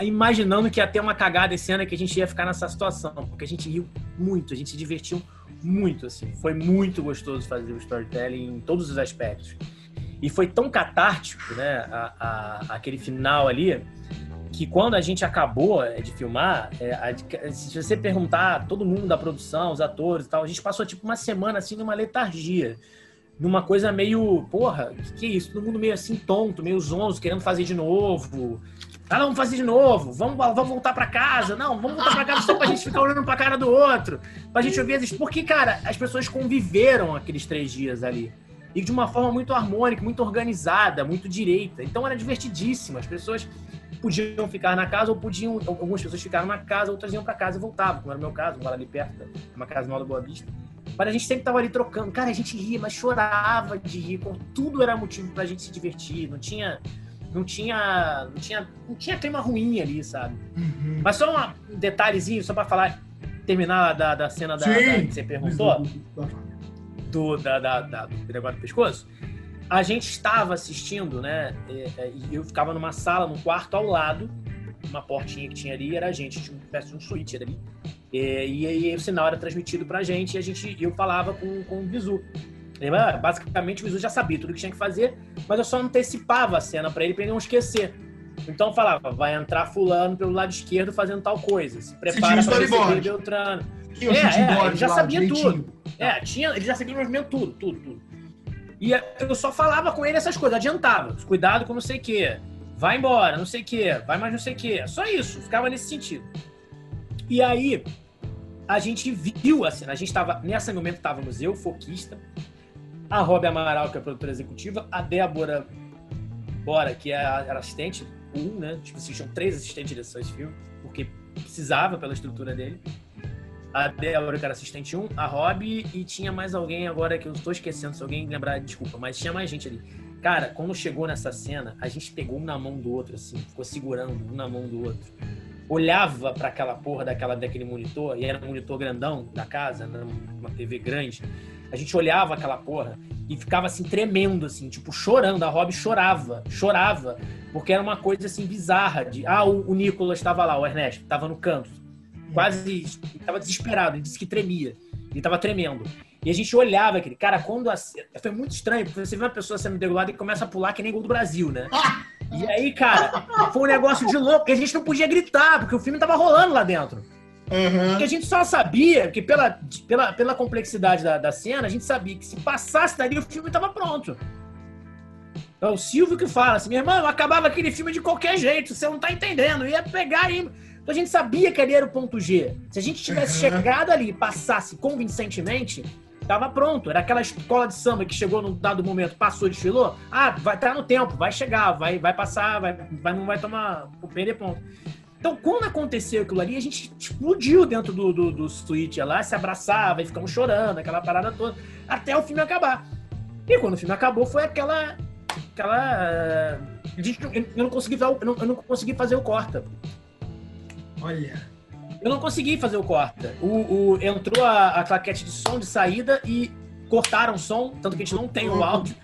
imaginando que ia ter uma cagada esse ano e que a gente ia ficar nessa situação. Porque a gente riu muito, a gente se divertiu muito, assim. Foi muito gostoso fazer o storytelling em todos os aspectos. E foi tão catártico, né, a, a- aquele final ali, que quando a gente acabou é, de filmar, é, a- se você perguntar todo mundo da produção, os atores e tal, a gente passou tipo uma semana assim numa letargia. Numa coisa meio, porra, que, que é isso? Todo mundo meio assim tonto, meio zonzo, querendo fazer de novo. Ah, vamos fazer de novo, vamos, vamos voltar pra casa. Não, vamos voltar pra casa só pra gente ficar olhando pra cara do outro. Pra gente ouvir as... Porque, cara, as pessoas conviveram aqueles três dias ali. E de uma forma muito harmônica, muito organizada, muito direita. Então era divertidíssimo. As pessoas podiam ficar na casa ou podiam. Algumas pessoas ficaram na casa, outras iam pra casa e voltavam, como era o meu caso, eu moro ali perto, uma casa nova da Boa Vista. Mas a gente sempre tava ali trocando. Cara, a gente ria, mas chorava de rir. Tudo era motivo pra gente se divertir. Não tinha. Não tinha. Não tinha, não tinha clima ruim ali, sabe? Uhum. Mas só um detalhezinho, só pra falar, terminar da, da cena da, da- que você perguntou do, da, da, da- do negócio do pescoço, a gente estava assistindo, né? é, é, E eu ficava numa sala, num quarto ao lado, uma portinha que tinha ali, era a gente, tinha uma espécie de um suíte ali. É, E aí o sinal era transmitido pra gente e a gente, eu falava com, com o Bizu. Lembra? Basicamente o Bizu já sabia tudo que tinha que fazer, mas eu só antecipava a cena pra ele pra ele não esquecer. Então eu falava, vai entrar fulano pelo lado esquerdo fazendo tal coisa. Se prepara storyboard. receber Beltrano. Tinha o É, é, ele já lá, sabia direitinho. tudo. É, tinha, ele já sabia o movimento tudo, tudo, tudo. E eu só falava com ele essas coisas, adiantava. Cuidado com não sei o quê. Vai embora, não sei o quê. Vai mais não sei o quê. Só isso, ficava nesse sentido. E aí, a gente viu a cena. A gente tava, nesse momento estávamos eu, Foquista, a Rob Amaral, que é a produtora executiva, a Débora Bora, que é era assistente, um, né? Tipo, assim, tinham três assistentes de direção desse filme, porque precisava pela estrutura dele. A Débora, que era assistente 1, a Rob, e tinha mais alguém agora que eu estou esquecendo, se alguém lembrar, desculpa, mas tinha mais gente ali. Cara, quando chegou nessa cena, a gente pegou um na mão do outro, assim, ficou segurando um na mão do outro. Olhava pra aquela porra daquela, daquele monitor, e era um monitor grandão da casa, né, uma TV grande. A gente olhava aquela porra e ficava assim, tremendo, assim, tipo, chorando. A Rob chorava, chorava, porque era uma coisa assim bizarra. De, ah, o, o Nicolas estava lá, o Ernesto, estava no canto, quase estava desesperado, ele disse que tremia, ele estava tremendo. E a gente olhava aquele cara, quando a, foi muito estranho, porque você vê uma pessoa sendo degolada e começa a pular que nem gol do Brasil, né? E aí, cara, foi um negócio de louco, que a gente não podia gritar, porque o filme tava rolando lá dentro. Porque a gente só sabia que, pela, pela, pela complexidade da, da cena, a gente sabia que se passasse dali, o filme tava pronto. É o Silvio que fala assim, meu irmão, acabava aquele filme de qualquer jeito, você não tá entendendo, ia pegar e... Então a gente sabia que ali era o ponto G. Se a gente tivesse Uhum. chegado ali e passasse convincentemente, tava pronto. Era aquela escola de samba que chegou num dado momento, passou, desfilou. Ah, vai estar no tempo, vai chegar, vai, vai passar, vai, vai, não vai tomar, perder ponto. Então, quando aconteceu aquilo ali, a gente explodiu dentro do, do, do suíte lá, se abraçava e ficamos chorando, aquela parada toda, até o filme acabar. E quando o filme acabou, foi aquela. aquela. não- eu não consegui, eu não, eu não consegui fazer o corta. Olha. Eu não consegui fazer o corta. O, o- entrou a, a claquete de som de saída e cortaram o som, tanto que a gente não tem o áudio.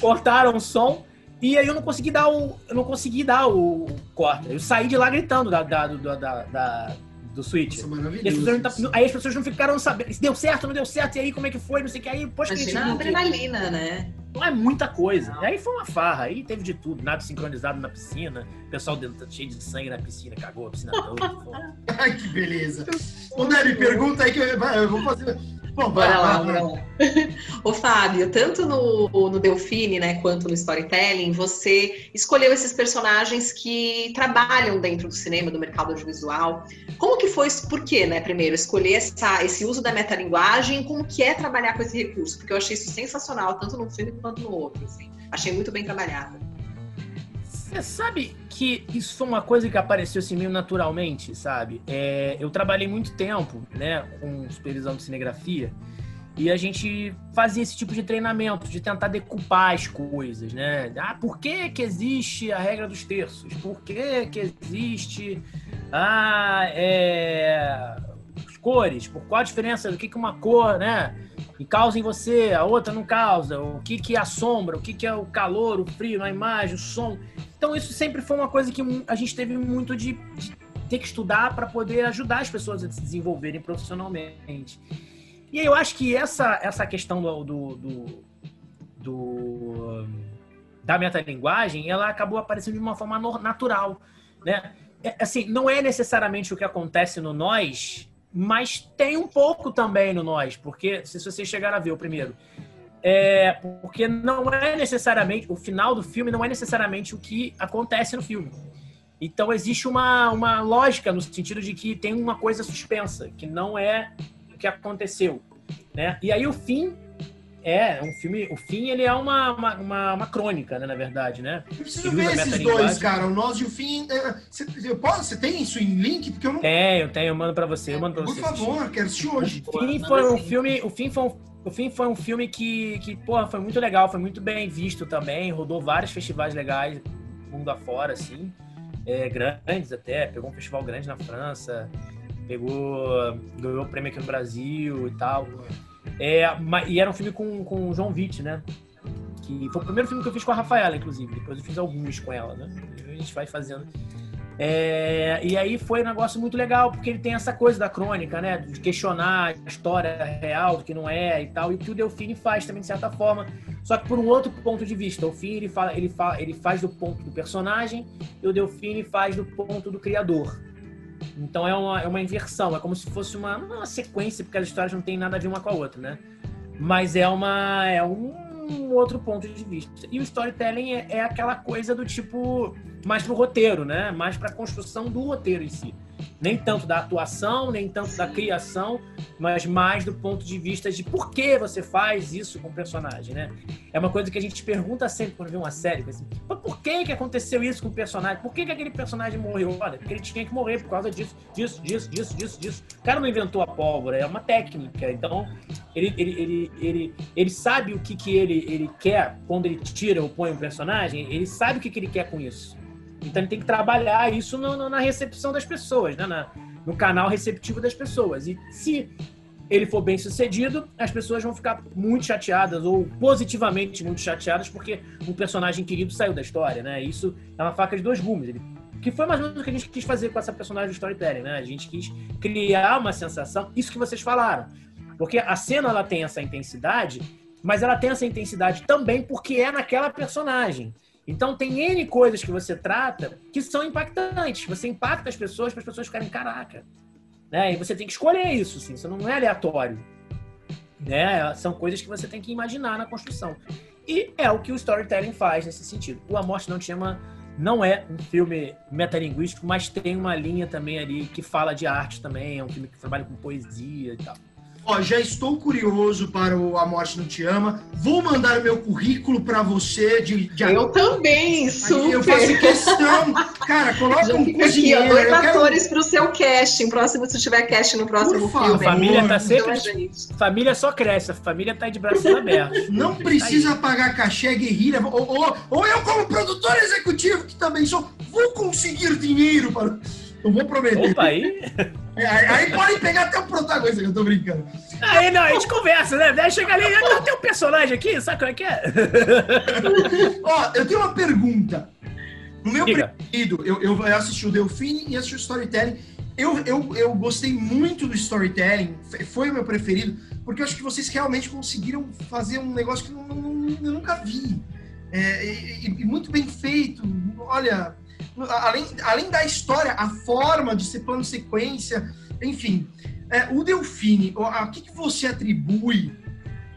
Cortaram o som e aí eu não consegui dar o. Eu não consegui dar o, o corta. Eu saí de lá gritando da, da, do, da, da- do switch. As maravilhoso. pessoas não, aí as pessoas não ficaram sabendo se deu certo, não deu certo, e aí como é que foi, não sei o que. Aí, poxa, que a gente a não- adrenalina, né? Não é muita coisa. E aí foi uma farra, aí teve de tudo, nada sincronizado na piscina, o pessoal dentro, cheio de sangue na piscina, cagou a piscina toda. Ai, que beleza. Ô, Nery, pergunta aí que eu, vou fazer. Bom, Bora lá, bora lá. Ô, Fábio, tanto no, no Delfine, né, quanto no Storytelling, você escolheu esses personagens que trabalham dentro do cinema, do mercado audiovisual. Como que foi, por quê, né, primeiro, escolher essa, esse uso da metalinguagem, como que é trabalhar com esse recurso? Porque eu achei isso sensacional, tanto no filme quanto no outro, assim. Achei muito bem trabalhado. Você sabe que isso foi uma coisa que apareceu assim meio naturalmente, sabe? É, eu trabalhei muito tempo, né, com supervisão de cinegrafia e a gente fazia esse tipo de treinamento, de tentar decupar as coisas, né? Ah, por que que existe a regra dos terços? Por que que existe ah, é, cores, por qual a diferença do que, que uma cor, né? E causa em você, a outra não causa, o que, que é a sombra, o que, que é o calor, o frio na imagem, o som. Então, isso sempre foi uma coisa que a gente teve muito de, de ter que estudar para poder ajudar as pessoas a se desenvolverem profissionalmente. E eu acho que essa, essa questão do, do, do, do da metalinguagem, ela acabou aparecendo de uma forma natural, né? É, assim, não é necessariamente o que acontece no nós, mas tem um pouco também no nós, porque se vocês chegaram a ver o primeiro, é, porque não é necessariamente o final do filme não é necessariamente o que acontece no filme. Então existe uma, uma lógica no sentido de que tem uma coisa suspensa, que não é o que aconteceu, né? E aí o fim é, um filme. O fim ele é uma, uma, uma, uma crônica, né, na verdade, né? Eu preciso ver esses dois, cara. O Nós e o Fim. Você, é, posso, você tem isso em link? Porque eu não. Tenho, tenho, eu mando pra você. Eu mando pra Por você favor, assistir. quero assistir hoje. O fim foi um filme. O fim foi um, o fim foi um filme que, que, porra, foi muito legal, foi muito bem visto também. Rodou vários festivais legais, mundo afora, assim. É, grandes até. Pegou um festival grande na França. Pegou. Ganhou o prêmio aqui no Brasil e tal. É, e era um filme com, com o João Witt, né? Que foi o primeiro filme que eu fiz com a Rafaela, inclusive. Depois eu fiz alguns com ela, né? A gente vai fazendo. É, e aí foi um negócio muito legal, porque ele tem essa coisa da crônica, né? De questionar a história real, do que não é e tal. E o que o Delfine faz também, de certa forma. Só que por um outro ponto de vista. O Delfine, ele, fala, ele, fala, ele faz do ponto do personagem e o Delfine faz do ponto do criador. Então é uma, é uma inversão, é como se fosse uma, uma sequência, porque as histórias não têm nada a ver uma com a outra, né? Mas é uma é um, outro ponto de vista. E o storytelling é, é aquela coisa do tipo mais pro roteiro, né? Mais para a construção do roteiro em si nem tanto da atuação, nem tanto da criação, mas mais do ponto de vista de por que você faz isso com o personagem, né? É uma coisa que a gente pergunta sempre quando vê uma série, assim, por que que aconteceu isso com o personagem? Por que que aquele personagem morreu? Olha, porque ele tinha que morrer por causa disso, disso, disso, disso, disso, disso. O cara não inventou a pólvora, é uma técnica. Então, ele, ele, ele, ele, ele sabe o que que ele, ele quer quando ele tira ou põe um personagem, ele sabe o que que ele quer com isso. Então ele tem que trabalhar isso no, no, na recepção das pessoas, né? Na, no canal receptivo das pessoas. E se ele for bem sucedido, as pessoas vão ficar muito chateadas ou positivamente muito chateadas porque um personagem querido saiu da história, né? Isso é uma faca de dois gumes. Ele, que foi mais ou menos o que a gente quis fazer com essa personagem do storytelling, né? A gente quis criar uma sensação, isso que vocês falaram. Porque a cena ela tem essa intensidade, mas ela tem essa intensidade também porque é naquela personagem. Então tem N coisas que você trata que são impactantes. Você impacta as pessoas para as pessoas ficarem caraca. Né? E você tem que escolher isso, assim, isso não é aleatório. Né? São coisas que você tem que imaginar na construção. E é o que o storytelling faz nesse sentido. O A Morte Não Te Chama não é um filme metalinguístico, mas tem uma linha também ali que fala de arte também, é um filme que trabalha com poesia e tal. Ó, já estou curioso para o A Morte Não Te Ama. Vou mandar o meu currículo para você. De, de eu também, super. Eu faço questão. Cara, coloca já um cozinheiro. Aqui, dois atores quero... para o seu casting. Próximo, se tiver casting no próximo Por filme. A família tá sempre... Família só cresce. A família tá de braços abertos. Não precisa pagar cachê, guerrilha. Ou, ou, ou eu, como produtor executivo, que também sou, vou conseguir dinheiro para... Eu vou prometer. Opa, aí? É, aí, aí podem pegar até o protagonista, que eu tô brincando. Aí não, a gente conversa, né? Daí chega ali, tem um personagem aqui, sabe qual é que é? Ó, eu tenho uma pergunta. No meu Diga. preferido, eu, eu assisti o Delfine e assisti o Storytelling. Eu, eu, eu gostei muito do Storytelling, foi o meu preferido, porque eu acho que vocês realmente conseguiram fazer um negócio que eu, eu, eu nunca vi. É, e, e, muito bem feito. Olha, além, além da história, a forma de ser plano sequência, enfim. É, o Delfine, a que, que você atribui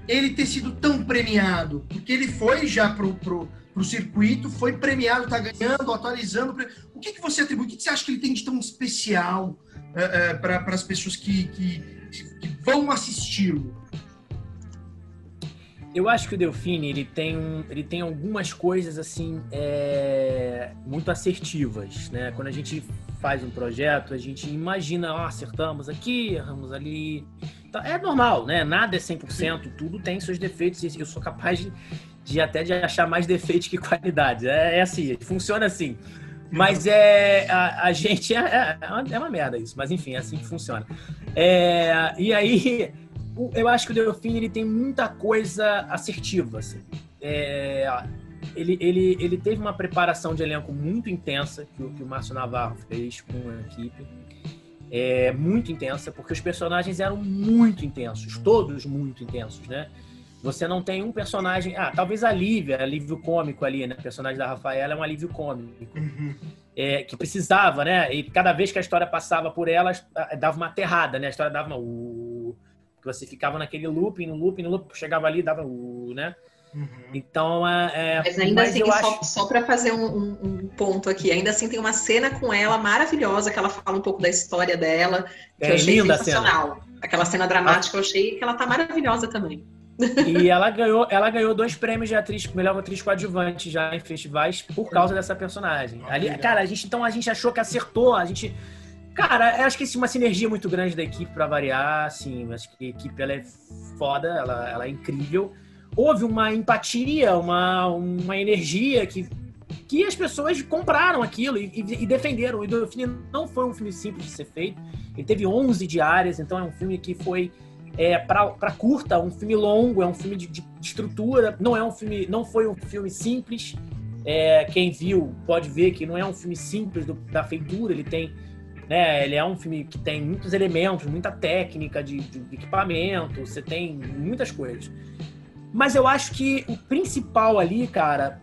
ele ter sido tão premiado? Porque ele foi já pro, pro, pro circuito, foi premiado, tá ganhando, atualizando. O que, que você atribui? O que, que você acha que ele tem de tão especial é, é, para as pessoas que, que, que vão assisti-lo? Eu acho que o Delfine ele tem, ele tem algumas coisas assim é, muito assertivas, né? Quando a gente faz um projeto, a gente imagina, ó, acertamos aqui, erramos ali. Então, é normal, né? Nada é 100%, tudo tem seus defeitos e eu sou capaz de, de até de achar mais defeitos que qualidade. É, é assim, funciona assim. Mas é a, a gente é, é, uma, é uma merda isso, mas enfim, é assim que funciona. É, e aí eu acho que o Delfim ele tem muita coisa assertiva. Assim. É, ele, ele, ele teve uma preparação de elenco muito intensa que o, que o Márcio Navarro fez com a equipe. É, muito intensa, porque os personagens eram muito intensos, todos muito intensos, né? Você não tem um personagem. Ah, talvez a Lívia, alívio cômico ali, né? O personagem da Rafaela é um alívio cômico. Uhum. É, que precisava, né? E cada vez que a história passava por ela, dava uma aterrada, né? A história dava uma. Que você ficava naquele looping, no looping, no looping, chegava ali, dava uh, né? Uhum. Então, é, mas ainda mas assim, só, acho... só para fazer um, um, um, ponto aqui, ainda assim tem uma cena com ela maravilhosa que ela fala um pouco da história dela, que é, eu achei sensacional. Cena. Aquela cena dramática, eu achei que ela tá maravilhosa também. E ela ganhou, ela ganhou dois prêmios de atriz, melhor atriz coadjuvante já em festivais por causa dessa personagem. Ali, cara, a gente então a gente achou que acertou, a gente Cara, acho que é uma sinergia muito grande da equipe para variar, assim, acho que a equipe ela é foda, ela, ela é incrível houve uma empatia, uma, uma energia que, que as pessoas compraram aquilo e, e, e defenderam. O Delfine não foi um filme simples de ser feito. Ele teve 11 diárias, então é um filme que foi é, para curta, um filme longo, é um filme de, de, estrutura. Não é um filme, não foi um filme simples. É, quem viu pode ver que não é um filme simples do, da feitura. Ele tem né? Ele é um filme que tem muitos elementos, muita técnica de, de, equipamento, você tem muitas coisas. Mas eu acho que o principal ali, cara,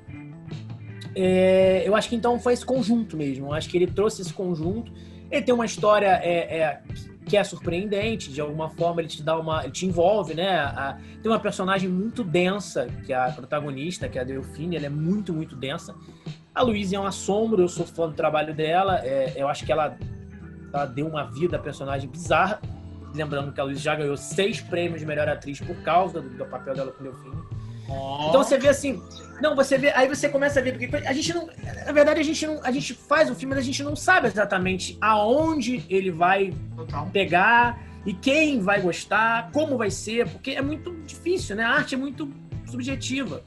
é, eu acho que então foi esse conjunto mesmo. Eu acho que ele trouxe esse conjunto. Ele tem uma história é, é, que é surpreendente, de alguma forma ele te dá uma. te envolve, né? A, tem uma personagem muito densa, que é a protagonista, que é a Delfine, ela é muito, muito densa. A Luísa é um assombro, eu sou fã do trabalho dela. É, eu acho que ela, ela deu uma vida à personagem bizarra. Lembrando que a Luísa já ganhou seis prêmios de melhor atriz por causa do, do papel dela com o Delfine. Oh. Então você vê assim, não, você vê, aí você começa a ver porque a gente não, na verdade a gente não, a gente faz o filme, mas a gente não sabe exatamente aonde ele vai Total. pegar e quem vai gostar, como vai ser, porque é muito difícil, né? A arte é muito subjetiva.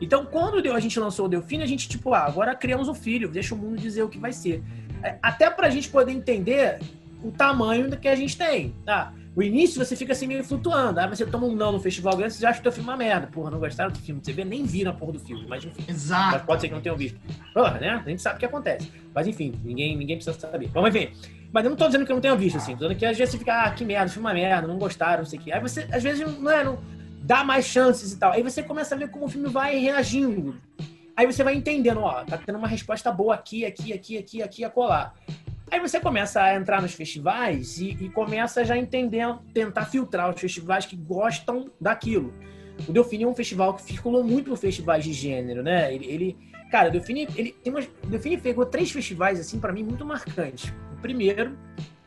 Então, quando a gente lançou o Delfine, a gente tipo, ah, agora criamos o filho, deixa o mundo dizer o que vai ser. É, até pra gente poder entender o tamanho que a gente tem, tá? O início você fica assim meio flutuando. Aí você toma um não no festival grande, você acha que o teu filme é uma merda. Porra, não gostaram do filme. Você vê, nem viram a porra do filme. Mas enfim. Exato. Mas pode ser que não tenham visto. Porra, né? A gente sabe o que acontece. Mas enfim, ninguém, ninguém precisa saber. Vamos ver. Mas eu não tô dizendo que eu não tenho visto, assim. Tô dizendo que às vezes você fica, ah, que merda, filme é uma merda, não gostaram, não sei o quê. Aí você, às vezes, não é, não dá mais chances e tal. Aí você começa a ver como o filme vai reagindo. Aí você vai entendendo, ó, tá tendo uma resposta boa aqui, aqui, aqui, aqui, aqui, a colar. Aí você começa a entrar nos festivais e, e começa já a entender, tentar filtrar os festivais que gostam daquilo. O Delfine é um festival que circulou muito por festivais de gênero, né? Ele, ele cara, o Delfine, ele tem umas, o Delfine pegou três festivais assim para mim muito marcantes. O primeiro,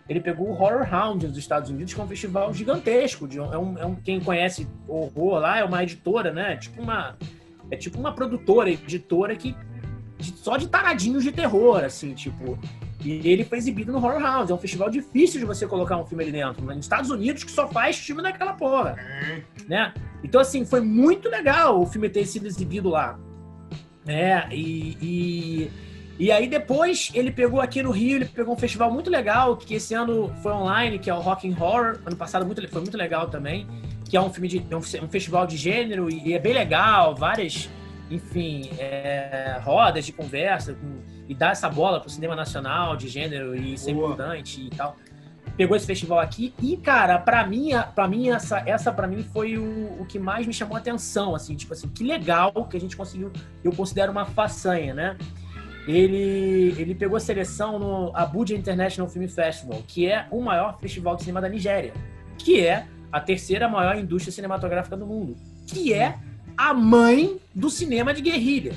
ele pegou o Horror Hound dos Estados Unidos, que é um festival gigantesco. De, é, um, é um quem conhece horror lá é uma editora, né? Tipo uma é tipo uma produtora, editora que só de taradinhos de terror, assim, tipo. E ele foi exibido no Horror House. É um festival difícil de você colocar um filme ali dentro. Nos Estados Unidos, que só faz filme daquela porra. Né? Então, assim, foi muito legal o filme ter sido exibido lá. É, e, e, e, aí depois ele pegou aqui no Rio, ele pegou um festival muito legal, que esse ano foi online, que é o Rock and Horror. Ano passado muito, foi muito legal também. Que é um filme de. É um, um festival de gênero e, e é bem legal, várias enfim, é, rodas de conversa com, e dar essa bola para o cinema nacional de gênero e ser importante e tal. Pegou esse festival aqui e, cara, para mim, para mim essa, essa para mim foi o, o que mais me chamou a atenção, assim, tipo assim, que legal que a gente conseguiu, eu considero uma façanha, né? Ele, ele pegou a seleção no Abuja International Film Festival, que é o maior festival de cinema da Nigéria, que é a terceira maior indústria cinematográfica do mundo, que é a mãe do cinema de guerrilha.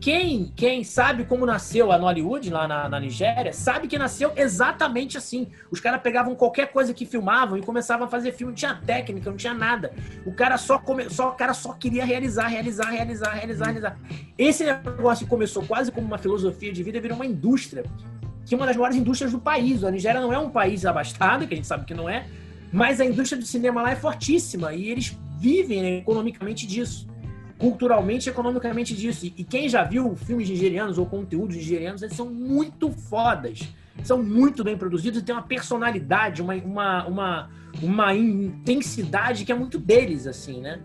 Quem, quem sabe como nasceu a Nollywood lá na, na Nigéria, sabe que nasceu exatamente assim. Os caras pegavam qualquer coisa que filmavam e começavam a fazer filme. Não tinha técnica, não tinha nada. O cara só, come, só, o cara só queria realizar, realizar, realizar, realizar, realizar. Esse negócio começou quase como uma filosofia de vida e virou uma indústria, que é uma das maiores indústrias do país. A Nigéria não é um país abastado, que a gente sabe que não é, mas a indústria do cinema lá é fortíssima e eles vivem economicamente disso. culturalmente economicamente disso. E, quem já viu filmes nigerianos ou conteúdos nigerianos, eles são muito fodas. São muito bem produzidos e tem uma personalidade, uma, uma, uma, uma intensidade que é muito deles, assim, né?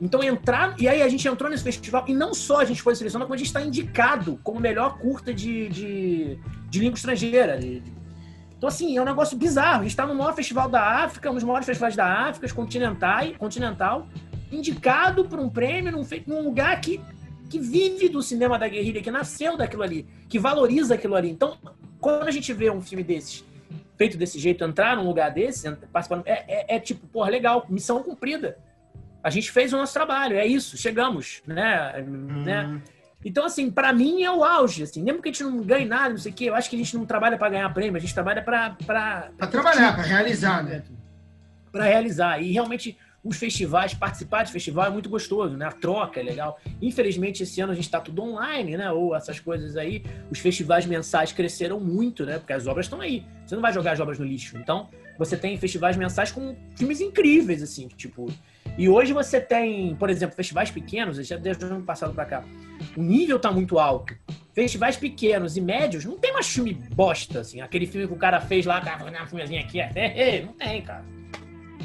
Então entrar. E aí a gente entrou nesse festival, e não só a gente foi selecionado, como a gente está indicado como melhor curta de, de, de língua estrangeira. De, de... Então, assim, é um negócio bizarro. A gente está no maior festival da África, um dos maiores festivais da África, continental, continental indicado para um prêmio num, num lugar que, que vive do cinema da guerrilha, que nasceu daquilo ali, que valoriza aquilo ali. Então, quando a gente vê um filme desses feito desse jeito, entrar num lugar desse, é, é, é tipo, porra, legal, missão cumprida. A gente fez o nosso trabalho, é isso, chegamos, né? Hum. né? Então, assim, para mim é o auge, assim, mesmo que a gente não ganhe nada, não sei o quê, eu acho que a gente não trabalha para ganhar prêmio, a gente trabalha para... Para trabalhar, para realizar, né? Para realizar. E realmente os festivais, participar de festival é muito gostoso, né? A troca é legal. Infelizmente, esse ano a gente está tudo online, né? Ou essas coisas aí. Os festivais mensais cresceram muito, né? Porque as obras estão aí. Você não vai jogar as obras no lixo. Então, você tem festivais mensais com filmes incríveis, assim, tipo. E hoje você tem, por exemplo, festivais pequenos, já desde o ano passado para cá. O nível tá muito alto. Festivais pequenos e médios não tem mais filme bosta, assim. Aquele filme que o cara fez lá, cara, uma filmezinha aqui, é, não tem, cara.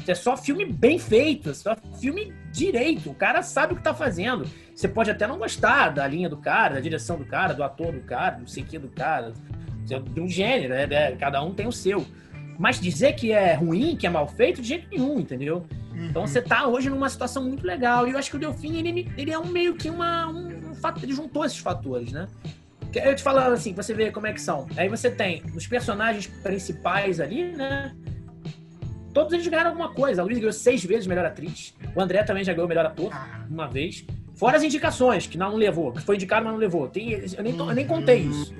É só filme bem feito, é só filme direito. O cara sabe o que tá fazendo. Você pode até não gostar da linha do cara, da direção do cara, do ator do cara, não sei que do cara, de um gênero, né? É, cada um tem o seu. Mas dizer que é ruim, que é mal feito, de jeito nenhum, entendeu? Uhum. Então você tá hoje numa situação muito legal. E eu acho que o Delfim, ele, ele é um meio que uma, um, um fato, ele juntou esses fatores, né? Eu te falando assim, você ver como é que são. Aí você tem os personagens principais ali, né? Todos eles ganharam alguma coisa. A Luísa ganhou seis vezes melhor atriz. O André também já ganhou melhor ator uma vez. Fora as indicações, que não levou, que foi indicado, mas não levou. Tem, eu, nem, eu nem contei isso.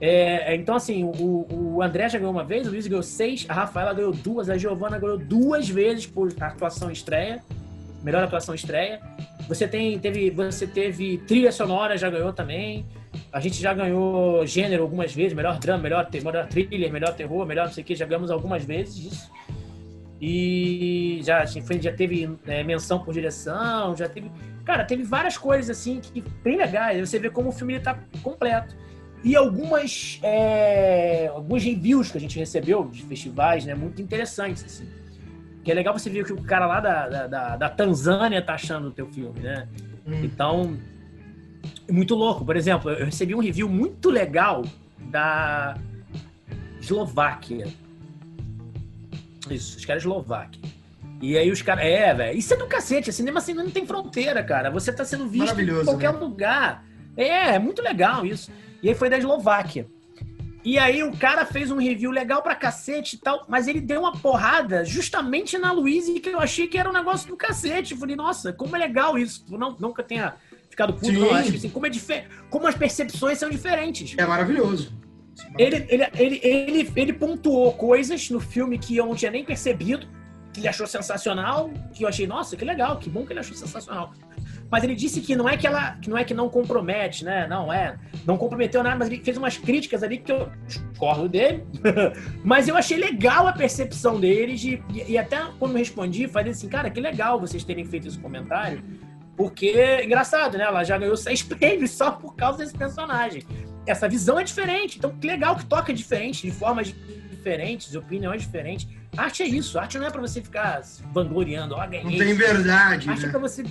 É, é, então, assim, o, o André já ganhou uma vez, o Luiz ganhou seis, a Rafaela ganhou duas, a Giovana ganhou duas vezes por atuação estreia, melhor atuação estreia. Você tem, teve, você teve trilha sonora, já ganhou também. A gente já ganhou gênero algumas vezes, melhor drama, melhor, melhor thriller, melhor terror, melhor não sei o que, já ganhamos algumas vezes isso. E já, assim, já teve é, menção por direção, já teve. Cara, teve várias coisas assim que bem legais. Você vê como o filme está completo. E algumas. É, alguns reviews que a gente recebeu de festivais, né? Muito interessantes, assim. Que é legal você ver o que o cara lá da, da, da Tanzânia tá achando do teu filme, né? Hum. Então. É muito louco. Por exemplo, eu recebi um review muito legal da Eslováquia isso, os caras Eslováquia. E aí os caras. É, velho. Isso é do cacete. Cinema assim não tem fronteira, cara. Você tá sendo visto em qualquer né? lugar. É, é muito legal isso. E aí foi da Eslováquia. E aí o cara fez um review legal pra cacete e tal, mas ele deu uma porrada justamente na Luísa que eu achei que era um negócio do cacete. Eu falei, nossa, como é legal isso. Não, nunca tenha ficado puto, não. Acho que assim, como, é como as percepções são diferentes. É maravilhoso. Ele, ele, ele, ele, ele pontuou coisas no filme que eu não tinha nem percebido, que ele achou sensacional, que eu achei, nossa, que legal, que bom que ele achou sensacional. Mas ele disse que não é que ela, que não é que não compromete, né? Não é, não comprometeu nada, mas ele fez umas críticas ali que eu discordo dele. mas eu achei legal a percepção deles e, e até quando eu respondi, falei assim, cara, que legal vocês terem feito esse comentário, porque engraçado, né? Ela já ganhou seis prêmios só por causa desse personagem essa visão é diferente. Então, que legal que toca diferente, de formas diferentes, de opiniões diferentes. Arte é isso. Arte não é para você ficar vangloriando. Ó, ganhei. Não tem verdade. Arte é né? é pra você.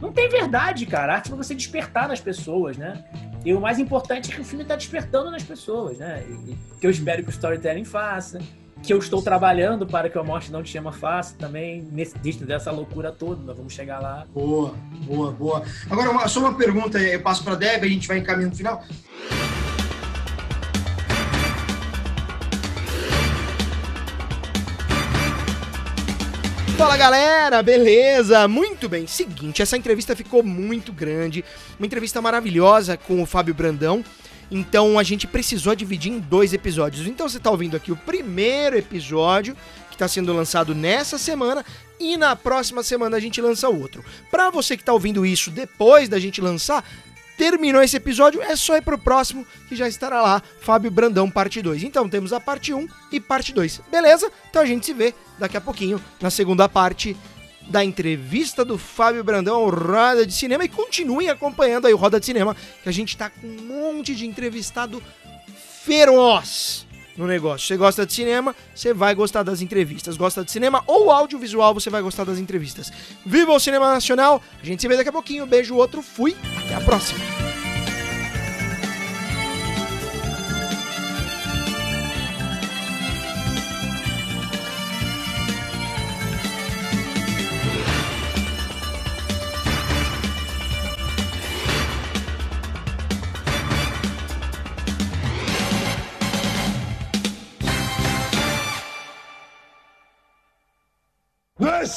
Não tem verdade, cara. Arte é pra você despertar nas pessoas, né? E o mais importante é que o filme tá despertando nas pessoas, né? E, que eu espero que o storytelling faça que eu estou trabalhando para que a morte não te chama fácil também, nesse dentro dessa loucura toda, nós vamos chegar lá. Boa, boa, boa. Agora, só uma pergunta, eu passo para a Deb, a gente vai encaminhando no final. Fala galera, beleza? Muito bem. Seguinte, essa entrevista ficou muito grande, uma entrevista maravilhosa com o Fábio Brandão. Então a gente precisou dividir em dois episódios. Então você está ouvindo aqui o primeiro episódio que está sendo lançado nessa semana e na próxima semana a gente lança outro. Para você que está ouvindo isso depois da gente lançar, terminou esse episódio, é só ir pro próximo que já estará lá, Fábio Brandão parte 2. Então temos a parte 1 e parte 2. Beleza? Então a gente se vê daqui a pouquinho na segunda parte da entrevista do Fábio Brandão ao Roda de Cinema e continuem acompanhando aí o Roda de Cinema, que a gente tá com um monte de entrevistado feroz no negócio. Você gosta de cinema, você vai gostar das entrevistas. Gosta de cinema ou audiovisual, você vai gostar das entrevistas. Viva o cinema nacional! A gente se vê daqui a pouquinho. Beijo, outro, fui. Até a próxima.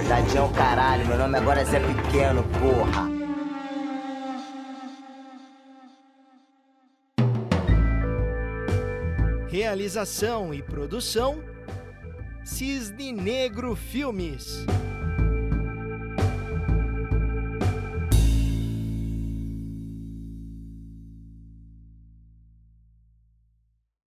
Tadinho caralho, meu nome agora é Zé Pequeno, porra. Realização e produção Cisne Negro Filmes.